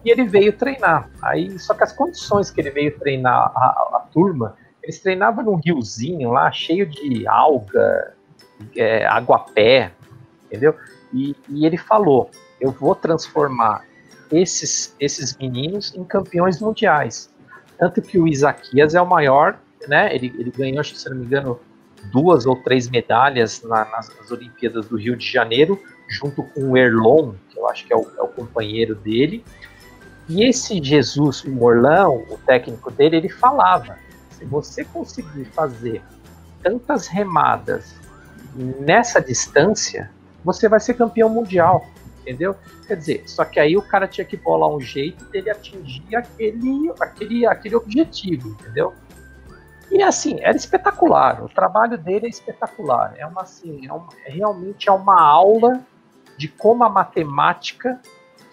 e ele veio treinar. Aí só que as condições que ele veio treinar a, a, turma, eles treinavam num riozinho lá cheio de alga, é, aguapé, entendeu? E, e ele falou: eu vou transformar esses, esses meninos em campeões mundiais. Tanto que o Isaquias é o maior, né? Ele, ele ganhou, se não me engano, duas ou três medalhas na, nas, nas, Olimpíadas do Rio de Janeiro, junto com o Erlon, que eu acho que é o, é o companheiro dele. E esse Jesus Morlão, o técnico dele, ele falava: se você conseguir fazer tantas remadas nessa distância, você vai ser campeão mundial, entendeu? Quer dizer, só que aí o cara tinha que bolar um jeito dele atingir aquele, aquele, aquele objetivo, entendeu? E assim, era espetacular. O trabalho dele é espetacular. É uma assim, é uma, é, realmente é uma aula de como a matemática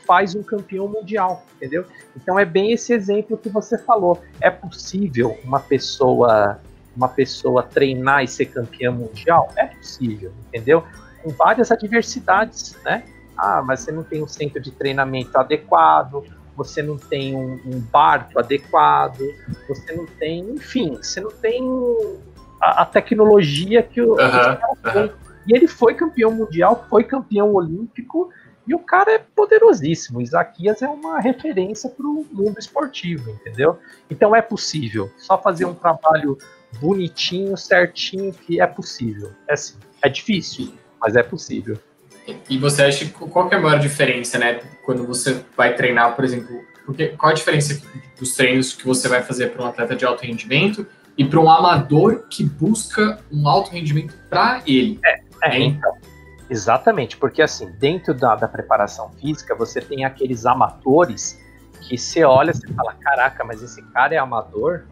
faz um campeão mundial, entendeu? Então é bem esse exemplo que você falou. É possível uma pessoa uma pessoa treinar e ser campeã mundial? É possível, entendeu? Com várias adversidades, né? Ah, mas você não tem um centro de treinamento adequado, você não tem um, um barco adequado, você não tem, enfim, você não tem a, a tecnologia que o, uhum, E ele foi campeão mundial, foi campeão olímpico, e o cara é poderosíssimo. Isaquias é uma referência para o mundo esportivo, entendeu? Então é possível. Só fazer um trabalho bonitinho, certinho, que é possível. É, assim, é difícil, mas é possível. E você acha qual que é a maior diferença, né? Quando você vai treinar, por exemplo, porque qual a diferença dos treinos que você vai fazer para um atleta de alto rendimento e para um amador que busca um alto rendimento para ele? É, é então, exatamente, porque assim, dentro da, da preparação física, você tem aqueles amadores que você olha e fala, caraca, mas esse cara é amador?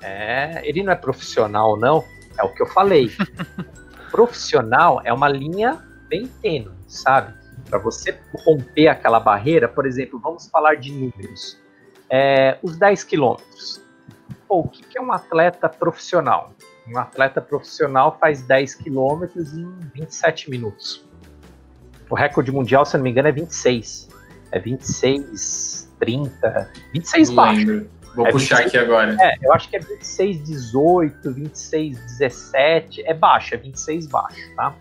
É, ele não é profissional, não? É o que eu falei. profissional é uma linha bem tênue, sabe? Para você romper aquela barreira, por exemplo, vamos falar de números. É, os 10 quilômetros. o que, que é um atleta profissional? Um atleta profissional faz 10 quilômetros em 27 minutos. O recorde mundial, se não me engano, é 26. É 26, 30, 26 não baixo. Lembro. Vou é puxar 26, aqui agora. É, eu acho que é 26, 18, 26, 17. É baixo, é 26 baixo, tá?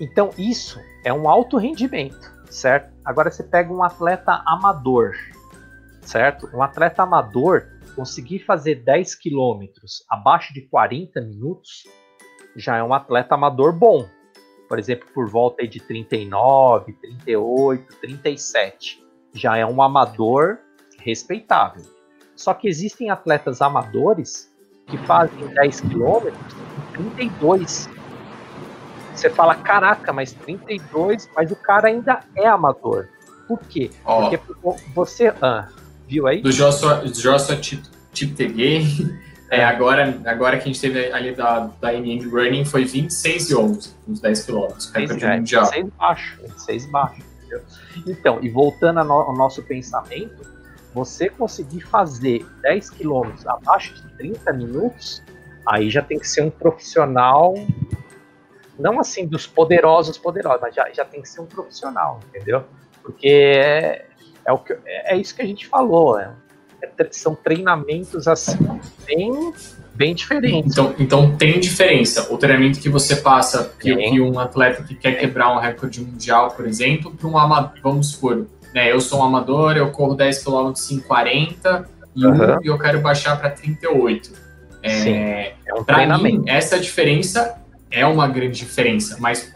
Então, isso é um alto rendimento, certo? Agora você pega um atleta amador, certo? Um atleta amador conseguir fazer 10 quilômetros abaixo de 40 minutos já é um atleta amador bom. Por exemplo, por volta de 39, 38, 37. Já é um amador respeitável. Só que existem atletas amadores que fazem 10 quilômetros em 32 você fala, caraca, mas 32, mas o cara ainda é amador. Por quê? Oh. Porque você. Ah, viu aí? Do Joshua, Joshua Chiptegay, é, agora, agora que a gente teve ali da, da NM Running foi 26 e 11, uns 10 km, recorde é, mundial. 26 baixo, 26 baixo. Entendeu? Então, e voltando ao nosso pensamento, você conseguir fazer 10 km abaixo de 30 minutos, aí já tem que ser um profissional não assim dos poderosos poderosos, mas já, já tem que ser um profissional, entendeu? Porque é, é, o que, é, é isso que a gente falou, é, é, são treinamentos assim bem, bem diferentes. Então, então tem diferença. O treinamento que você passa, que, que um atleta que quer quebrar um recorde mundial, por exemplo, para um amador, vamos supor, né, eu sou um amador, eu corro 10 km em 40 e, uhum. eu quero baixar para 38. É, Sim, é um treinamento. Mim, essa diferença é uma grande diferença, mas,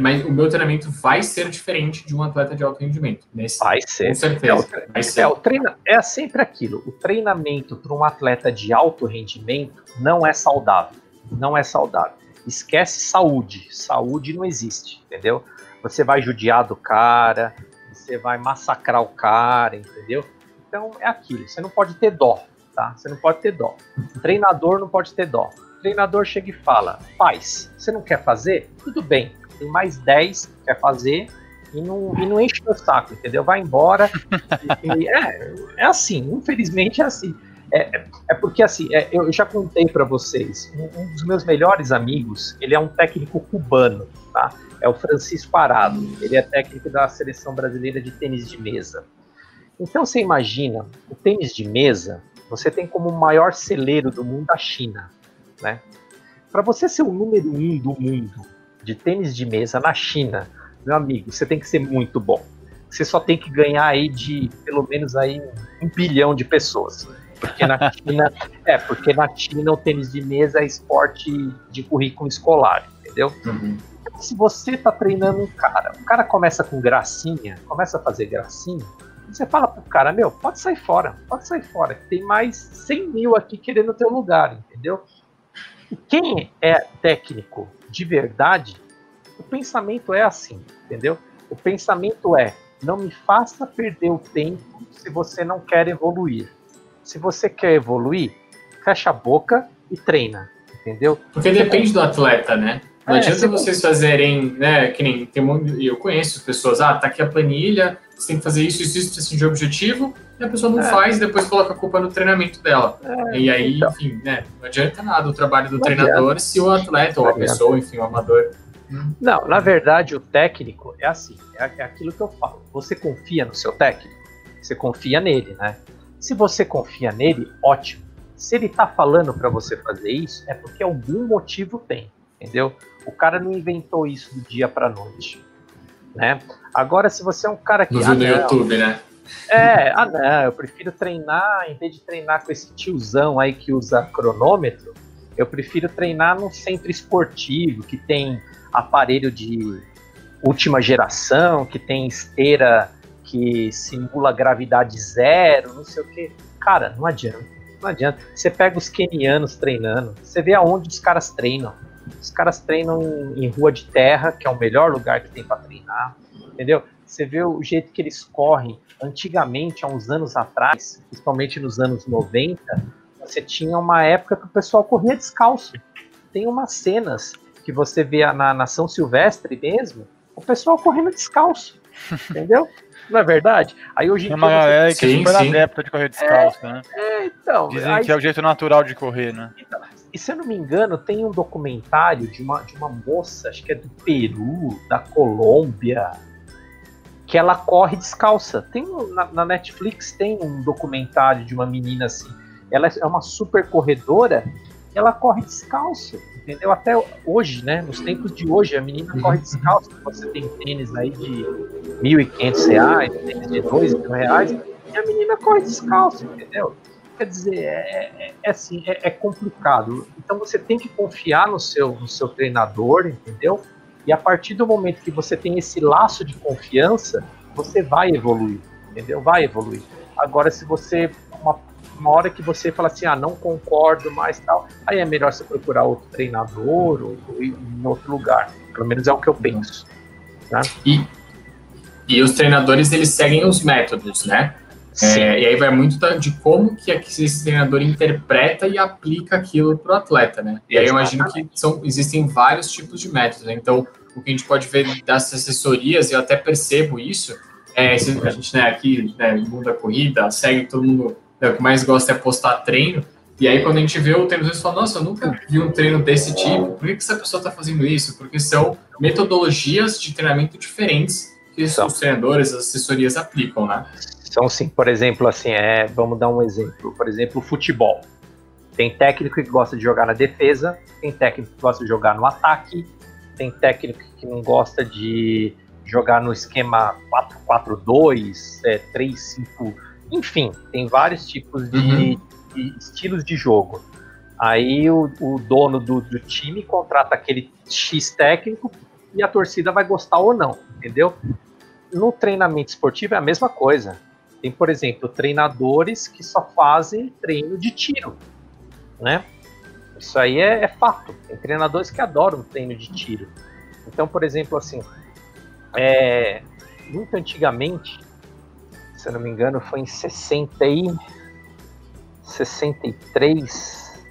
mas o meu treinamento vai ser diferente de um atleta de alto rendimento. Nesse, vai ser. Com certeza. É, o, vai ser. É, o treina, é sempre aquilo. O treinamento para um atleta de alto rendimento não é saudável. Não é saudável. Esquece saúde. Saúde não existe, entendeu? Você vai judiar do cara, você vai massacrar o cara, entendeu? Então é aquilo. Você não pode ter dó, tá? Você não pode ter dó. O treinador não pode ter dó treinador chega e fala: faz, você não quer fazer? Tudo bem, tem mais 10 que quer fazer e não, e não enche o saco, entendeu? Vai embora. e, e, é, é assim, infelizmente é assim. É, é porque assim, é, eu já contei para vocês, um, um, dos meus melhores amigos, ele é um técnico cubano, tá? É o Francisco Parado. Ele é técnico da seleção brasileira de tênis de mesa. Então você imagina, o tênis de mesa, você tem como o maior celeiro do mundo a China, né? Para você ser o número um do mundo de tênis de mesa na China, meu amigo, você tem que ser muito bom. Você só tem que ganhar aí de pelo menos aí um bilhão de pessoas. Porque na China, é, porque na China o tênis de mesa é esporte de currículo escolar, entendeu? Uhum. Se você tá treinando um cara, o cara começa com gracinha, começa a fazer gracinha, você fala pro cara, meu, pode sair fora, pode sair fora, tem mais 100 mil aqui querendo teu lugar, entendeu? Quem é técnico de verdade, o pensamento é assim, entendeu? O pensamento é, não me faça perder o tempo se você não quer evoluir. Se você quer evoluir, fecha a boca e treina, entendeu? Porque depende do atleta, né? Não é, adianta vocês fazerem, né, que nem tem um, eu conheço pessoas, ah, tá aqui a planilha, você tem que fazer isso, isso, isso, assim, de objetivo, e a pessoa não é. faz e depois coloca a culpa no treinamento dela. É, e aí, então. enfim, né, não adianta nada o trabalho do não treinador adianta. se o atleta ou a pessoa, enfim, o amador. Não, na verdade, o técnico é assim, é, é aquilo que eu falo. Você confia no seu técnico? Você confia nele, né? Se você confia nele, ótimo. Se ele tá falando para você fazer isso, é porque algum motivo tem, entendeu? O cara não inventou isso do dia para noite, né? Agora, se você é um cara que no ah, YouTube, né? É, ah não, eu prefiro treinar, em vez de treinar com esse tiozão aí que usa cronômetro, eu prefiro treinar num centro esportivo que tem aparelho de última geração, que tem esteira que simula gravidade zero, não sei o que. Cara, não adianta. Não adianta. Você pega os kenianos treinando, você vê aonde os caras treinam. Os caras treinam em rua de terra, que é o melhor lugar que tem para treinar, entendeu? Você vê o jeito que eles correm. Antigamente, há uns anos atrás, principalmente nos anos 90, você tinha uma época que o pessoal corria descalço. Tem umas cenas que você vê na, na São Silvestre mesmo, o pessoal correndo descalço, entendeu? Não é verdade? Aí hoje em dia. uma galera que é sim, é super sim. adepta de correr descalço, é, né? É, então. Dizem aí, que é o jeito natural de correr, né? Então, e se eu não me engano, tem um documentário de uma, de uma moça, acho que é do Peru, da Colômbia, que ela corre descalça. Tem na, na Netflix tem um documentário de uma menina assim. Ela é uma super corredora e ela corre descalço entendeu? Até hoje, né? Nos tempos de hoje, a menina corre descalço. Você tem tênis aí de R$ 1.500, tênis de 2.000 reais, e a menina corre descalço, entendeu? Quer dizer, é, é, é assim, é, é, complicado. Então você tem que confiar no seu, no seu treinador, entendeu? E a partir do momento que você tem esse laço de confiança, você vai evoluir, entendeu? Vai evoluir. Agora, se você uma uma hora que você fala assim, ah, não concordo mais tal, aí é melhor você procurar outro treinador ou, ou ir em outro lugar. Pelo menos é o que eu penso. Né? E, e os treinadores, eles seguem os métodos, né? É, e aí vai muito de como que esse treinador interpreta e aplica aquilo para o atleta, né? E aí eu imagino que são, existem vários tipos de métodos. Né? Então, o que a gente pode ver das assessorias, eu até percebo isso, é, a gente né, aqui, né, mundo da corrida, segue todo mundo né, o que mais gosta é postar treino. E aí, quando a gente vê o treino, a gente fala, nossa, eu nunca vi um treino desse tipo. Por que, que essa pessoa está fazendo isso? Porque são metodologias de treinamento diferentes que são. os treinadores, as assessorias aplicam, né? São sim, por exemplo, assim, é, vamos dar um exemplo. Por exemplo, futebol. Tem técnico que gosta de jogar na defesa, tem técnico que gosta de jogar no ataque, tem técnico que não gosta de jogar no esquema 4-4-2, é, 3-5 enfim, tem vários tipos de, uhum. de estilos de jogo. Aí o, o dono do, do, time contrata aquele X técnico e a torcida vai gostar ou não, entendeu? No treinamento esportivo é a mesma coisa. Tem, por exemplo, treinadores que só fazem treino de tiro, né? Isso aí é, é fato. Tem treinadores que adoram treino de tiro. Então, por exemplo, assim, é, muito antigamente se eu não me engano, foi em 60 e 63,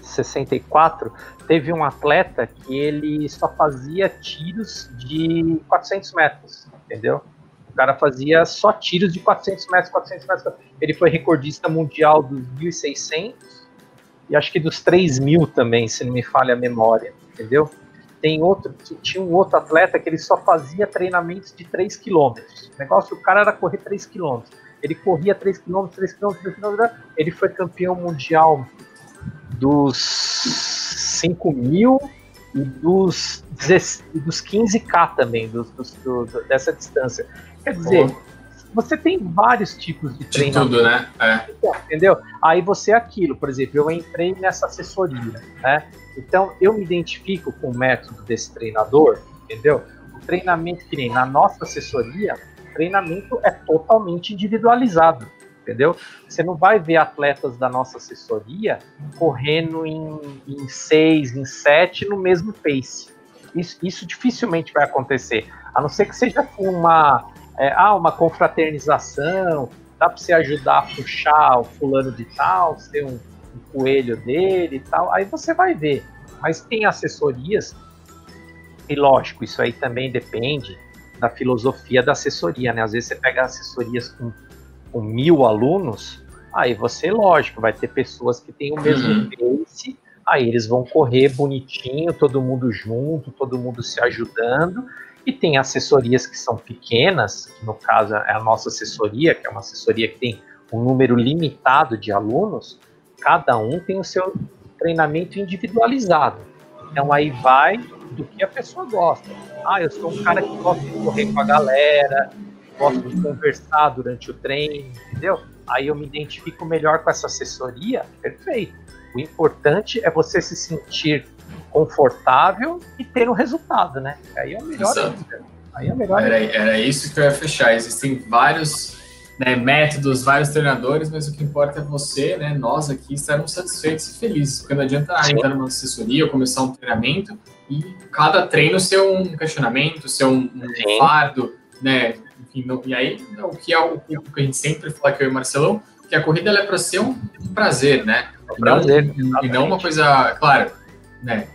64, teve um atleta que ele só fazia tiros de 400 metros, entendeu? O cara fazia só tiros de 400 metros, 400 metros. Ele foi recordista mundial dos 1.600 e acho que dos 3.000 também, se não me falha a memória, entendeu? Tem outro, tinha um outro atleta que ele só fazia treinamentos de 3 km. O negócio do cara era correr 3 km. Ele corria 3 km, 3 km, 3 km, ele foi campeão mundial dos 5 mil e dos, dos 15K também, dos, dos, do, dessa distância. Quer dizer, você tem vários tipos de, de treinamento. tudo, né? É. Entendeu? Aí você é aquilo, por exemplo, eu entrei nessa assessoria, né? Então eu me identifico com o método desse treinador, entendeu? O treinamento que nem na nossa assessoria, o treinamento é totalmente individualizado entendeu? Você não vai ver atletas da nossa assessoria correndo em, em seis, em sete no mesmo pace. Isso, isso dificilmente vai acontecer, a não ser que seja uma, é, ah, uma confraternização, dá para você ajudar a puxar o fulano de tal, ser um, um coelho dele e tal, aí você vai ver. Mas tem assessorias, e lógico, isso aí também depende da filosofia da assessoria, né? Às vezes você pega assessorias com com mil alunos, aí você, lógico, vai ter pessoas que têm o mesmo uhum. pace, aí eles vão correr bonitinho, todo mundo junto, todo mundo se ajudando, e tem assessorias que são pequenas, que no caso é a nossa assessoria, que é uma assessoria que tem um número limitado de alunos, cada um tem o seu treinamento individualizado. Então aí vai do que a pessoa gosta. Ah, eu sou um cara que gosta de correr com a galera, gosto de conversar durante o treino, entendeu? Aí eu me identifico melhor com essa assessoria, perfeito. O importante é você se sentir confortável e ter um resultado, né? Aí é o melhor. Aí é o melhor. Era, era isso que eu ia fechar. Existem vários né, métodos, vários treinadores, mas o que importa é você, né, nós aqui, estarmos satisfeitos e felizes. Porque não adianta Sim. entrar numa assessoria ou começar um treinamento e cada treino ser um questionamento, ser um, um fardo, né? Enfim, não, e aí, o que é o, o, que a gente sempre fala que eu e o Marcelão, que a corrida é para ser um, um, prazer, né? Um prazer, não, e não uma coisa, claro, né?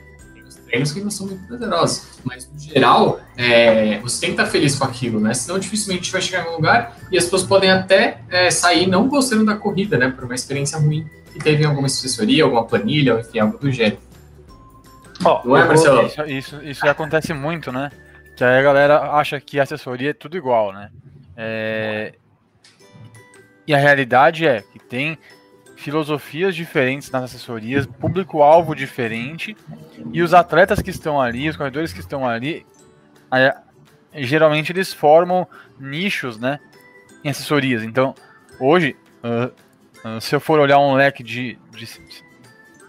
Tem os treinos que não são muito prazerosos, mas no geral, é, você tem que estar feliz com aquilo, né? Senão dificilmente vai chegar em um lugar e as pessoas podem até é, sair não gostando da corrida, né? Por uma experiência ruim que teve em alguma assessoria, alguma planilha, ou enfim, algo do gênero. Oh, não é, Marcelo? Isso, isso, isso acontece muito, né? Que aí a galera acha que assessoria é tudo igual, né? É... E a realidade é que tem filosofias diferentes nas assessorias, público-alvo diferente, e os atletas que estão ali, os corredores que estão ali, geralmente eles formam nichos, né, em assessorias. Então, hoje, uh, uh, se eu for olhar um leque de, de,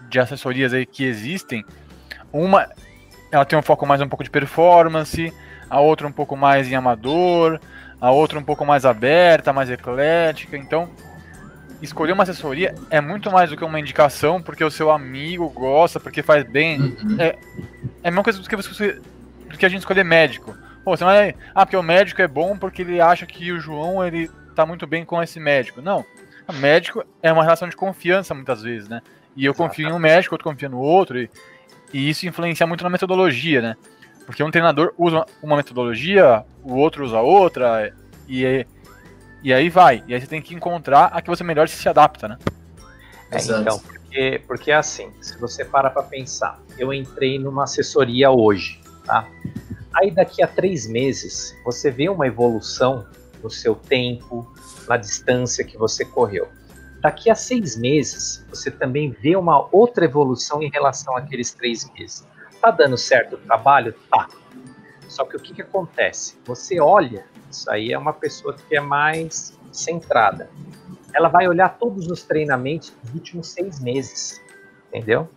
de assessorias aí que existem, uma ela tem um foco mais um pouco de performance, a outra um pouco mais em amador, a outra um pouco mais aberta, mais eclética. Então, escolher uma assessoria é muito mais do que uma indicação, porque o seu amigo gosta, porque faz bem. Uhum. É, é a mesma coisa do que, você, do que a gente escolher médico. Pô, você não é. Ah, porque o médico é bom porque ele acha que o João ele tá muito bem com esse médico. Não. O médico é uma relação de confiança muitas vezes, né? E eu confio em um médico, outro confia no outro. E, e isso influencia muito na metodologia, né? Porque um treinador usa uma metodologia, o outro usa outra, e, e aí vai. E aí você tem que encontrar a que você melhor se adapta, né? É, então, porque, porque é assim, se você para para pensar, eu entrei numa assessoria hoje, tá? Aí daqui a três meses, você vê uma evolução no seu tempo, na distância que você correu. Daqui a seis meses, você também vê uma outra evolução em relação àqueles três meses. Tá dando certo o trabalho? Tá. Só que o que, que acontece? Você olha, isso aí é uma pessoa que é mais centrada. Ela vai olhar todos os treinamentos dos últimos seis meses, entendeu?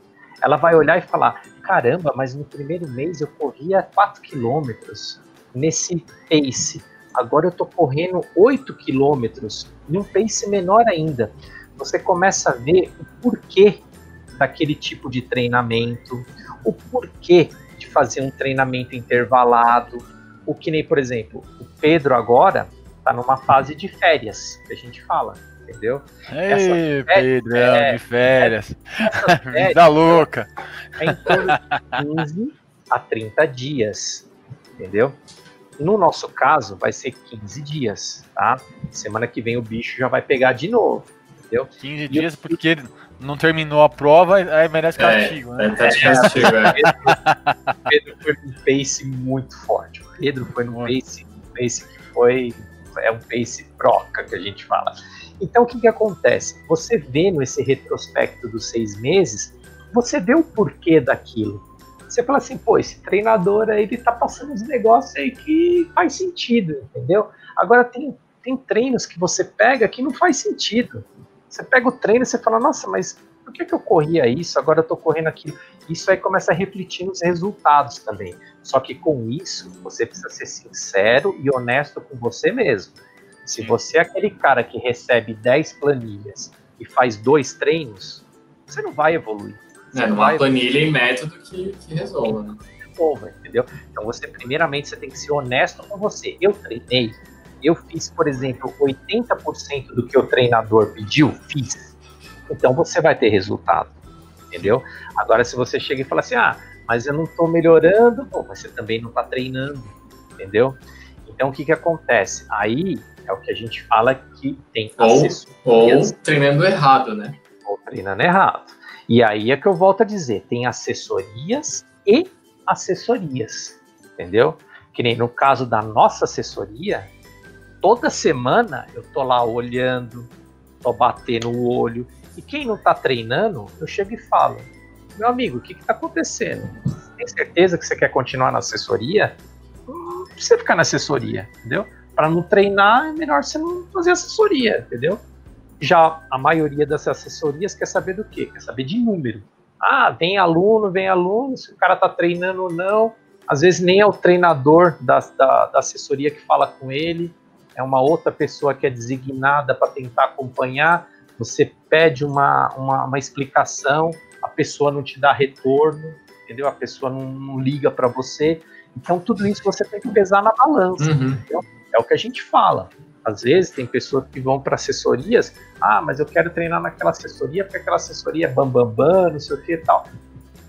Ela vai olhar e falar: caramba, mas no primeiro mês eu corria 4 quilômetros nesse pace. Agora eu tô correndo 8 quilômetros em um pace menor ainda você começa a ver o porquê daquele tipo de treinamento, o porquê de fazer um treinamento intervalado, o que nem, por exemplo, o Pedro agora está numa fase de férias, que a gente fala. entendeu? Ei, Pedrão, é, de férias. Vida louca. É em torno de 15 a 30 dias, entendeu? No nosso caso, vai ser 15 dias, tá? Semana que vem o bicho já vai pegar de novo, entendeu? 15 e dias eu... porque não terminou a prova, aí merece é, castigo, né? É, tá de castigo, é. Pedro, foi num pace muito forte. O Pedro foi num pace, pace que foi. É um pace broca que a gente fala. Então, o que, que acontece? Você vê nesse retrospecto dos seis meses, você vê o porquê daquilo. Você fala assim, pô, esse treinador aí, ele tá passando uns negócios aí que faz sentido, entendeu? Agora, tem, tem treinos que você pega que não faz sentido. Você pega o treino e você fala, nossa, mas por que, que eu corria isso, agora eu tô correndo aquilo? Isso aí começa a refletir nos resultados também. Só que com isso, você precisa ser sincero e honesto com você mesmo. Se você é aquele cara que recebe 10 planilhas e faz dois treinos, você não vai evoluir. Você é, não vai planilha evoluir. e método que, que resolva, né? Resolva, entendeu? Então você, primeiramente, você tem que ser honesto com você. Eu treinei, eu fiz, por exemplo, 80% do que o treinador pediu, fiz. Então você vai ter resultado, entendeu? Agora, se você chega e fala assim, ah, mas eu não estou melhorando, bom, mas você também não está treinando, entendeu? Então o que que acontece? Aí é o que a gente fala que tem ou, ou treinando errado, né? Ou treinando errado. E aí é que eu volto a dizer, tem assessorias e assessorias, entendeu? Que nem no caso da nossa assessoria, toda semana eu tô lá olhando, tô batendo o olho. E quem não tá treinando, eu chego e falo: Meu amigo, o que que tá acontecendo? Tem certeza que você quer continuar na assessoria? Não precisa ficar na assessoria, entendeu? para não treinar, é melhor você não fazer assessoria, entendeu? Já a maioria das assessorias quer saber do quê? Quer saber de número. Ah, vem aluno, vem aluno, se o cara tá treinando ou não. Às vezes nem é o treinador da, da, da assessoria que fala com ele, é uma outra pessoa que é designada para tentar acompanhar. Você pede uma, uma, uma, explicação, a pessoa não te dá retorno, entendeu? A pessoa não, não liga para você. Então, tudo isso você tem que pesar na balança. Uhum. É o que a gente fala. Às vezes tem pessoas que vão para assessorias, ah, mas eu quero treinar naquela assessoria porque aquela assessoria é bambambam, bam, bam, não sei o que e tal.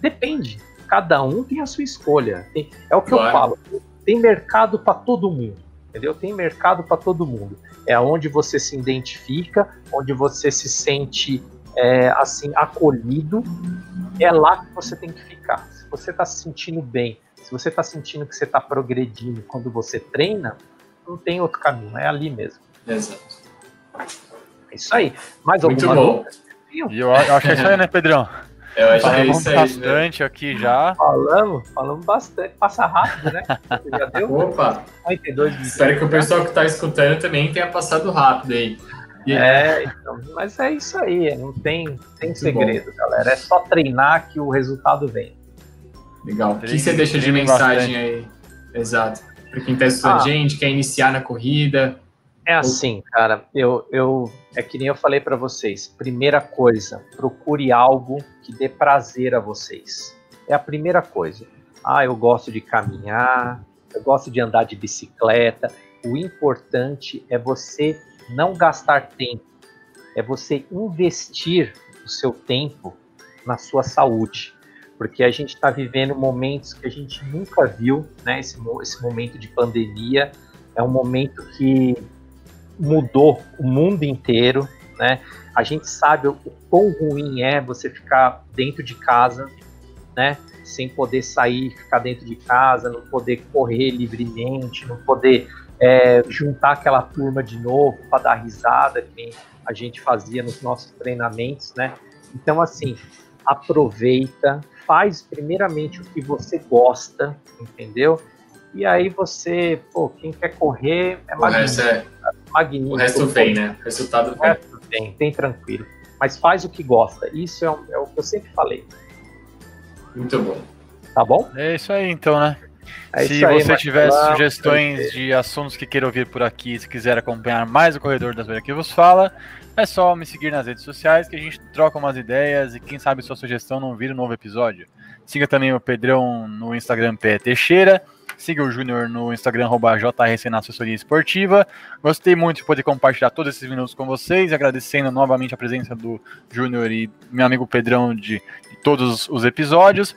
Depende. Cada um tem a sua escolha. Tem, é o que claro. eu falo. Tem mercado para todo mundo. Entendeu? Tem mercado para todo mundo. É onde você se identifica, onde você se sente é, assim acolhido. É lá que você tem que ficar. Se você está se sentindo bem, se você está sentindo que você está progredindo quando você treina, não tem outro caminho, é ali mesmo. Exato. É isso aí. Mais Muito bom. E eu acho que é isso aí, né, Pedrão? Eu acho falamos que é isso aí. Né? bastante né? aqui já. Falamos, falamos bastante. Passa rápido, né? já deu? Opa! 52 Espero que o pessoal que está escutando também tenha passado rápido aí. É, então, mas é isso aí, não tem, tem segredo, bom. galera. É só treinar que o resultado vem. Legal. O que você deixa de mensagem bastante. aí? Exato para quem está estudando ah, gente, quer iniciar na corrida? É assim, cara, eu, eu é que nem eu falei para vocês. Primeira coisa, procure algo que dê prazer a vocês. É a primeira coisa. Ah, eu gosto de caminhar, eu gosto de andar de bicicleta. O importante é você não gastar tempo, é você investir o seu tempo na sua saúde porque a gente está vivendo momentos que a gente nunca viu, né? Esse, esse momento de pandemia é um momento que mudou o mundo inteiro, né? A gente sabe o quão ruim é você ficar dentro de casa, né? Sem poder sair, ficar dentro de casa, não poder correr livremente, não poder é, juntar aquela turma de novo para dar risada que a gente fazia nos nossos treinamentos, né? Então, assim, aproveita, faz primeiramente o que você gosta, entendeu? E aí você, pô, quem quer correr é magnífico. É... magnífico. O resto vem, né? O resultado vem. O vem, bem tranquilo. Mas faz o que gosta. Isso é, é o que eu sempre falei. Muito bom. Tá bom? É isso aí, então, né? É se aí, você tiver sugestões de assuntos que queira ouvir por aqui, se quiser acompanhar mais o Corredor das Velhas que vos fala, é só me seguir nas redes sociais que a gente troca umas ideias e quem sabe sua sugestão não vira um novo episódio. Siga também o Pedrão no Instagram P Teixeira Siga o Júnior no Instagram, JRC na assessoria esportiva. Gostei muito de poder compartilhar todos esses minutos com vocês, agradecendo novamente a presença do Júnior e meu amigo Pedrão de, de todos os episódios.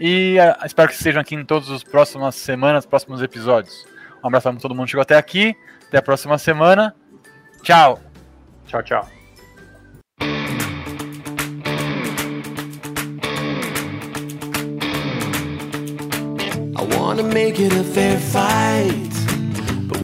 E uh, espero que estejam aqui em todas as próximas semanas, próximos episódios. Um abraço para todo mundo que chegou até aqui. Até a próxima semana. Tchau. Tchau, tchau. Wanna make it a fair fight.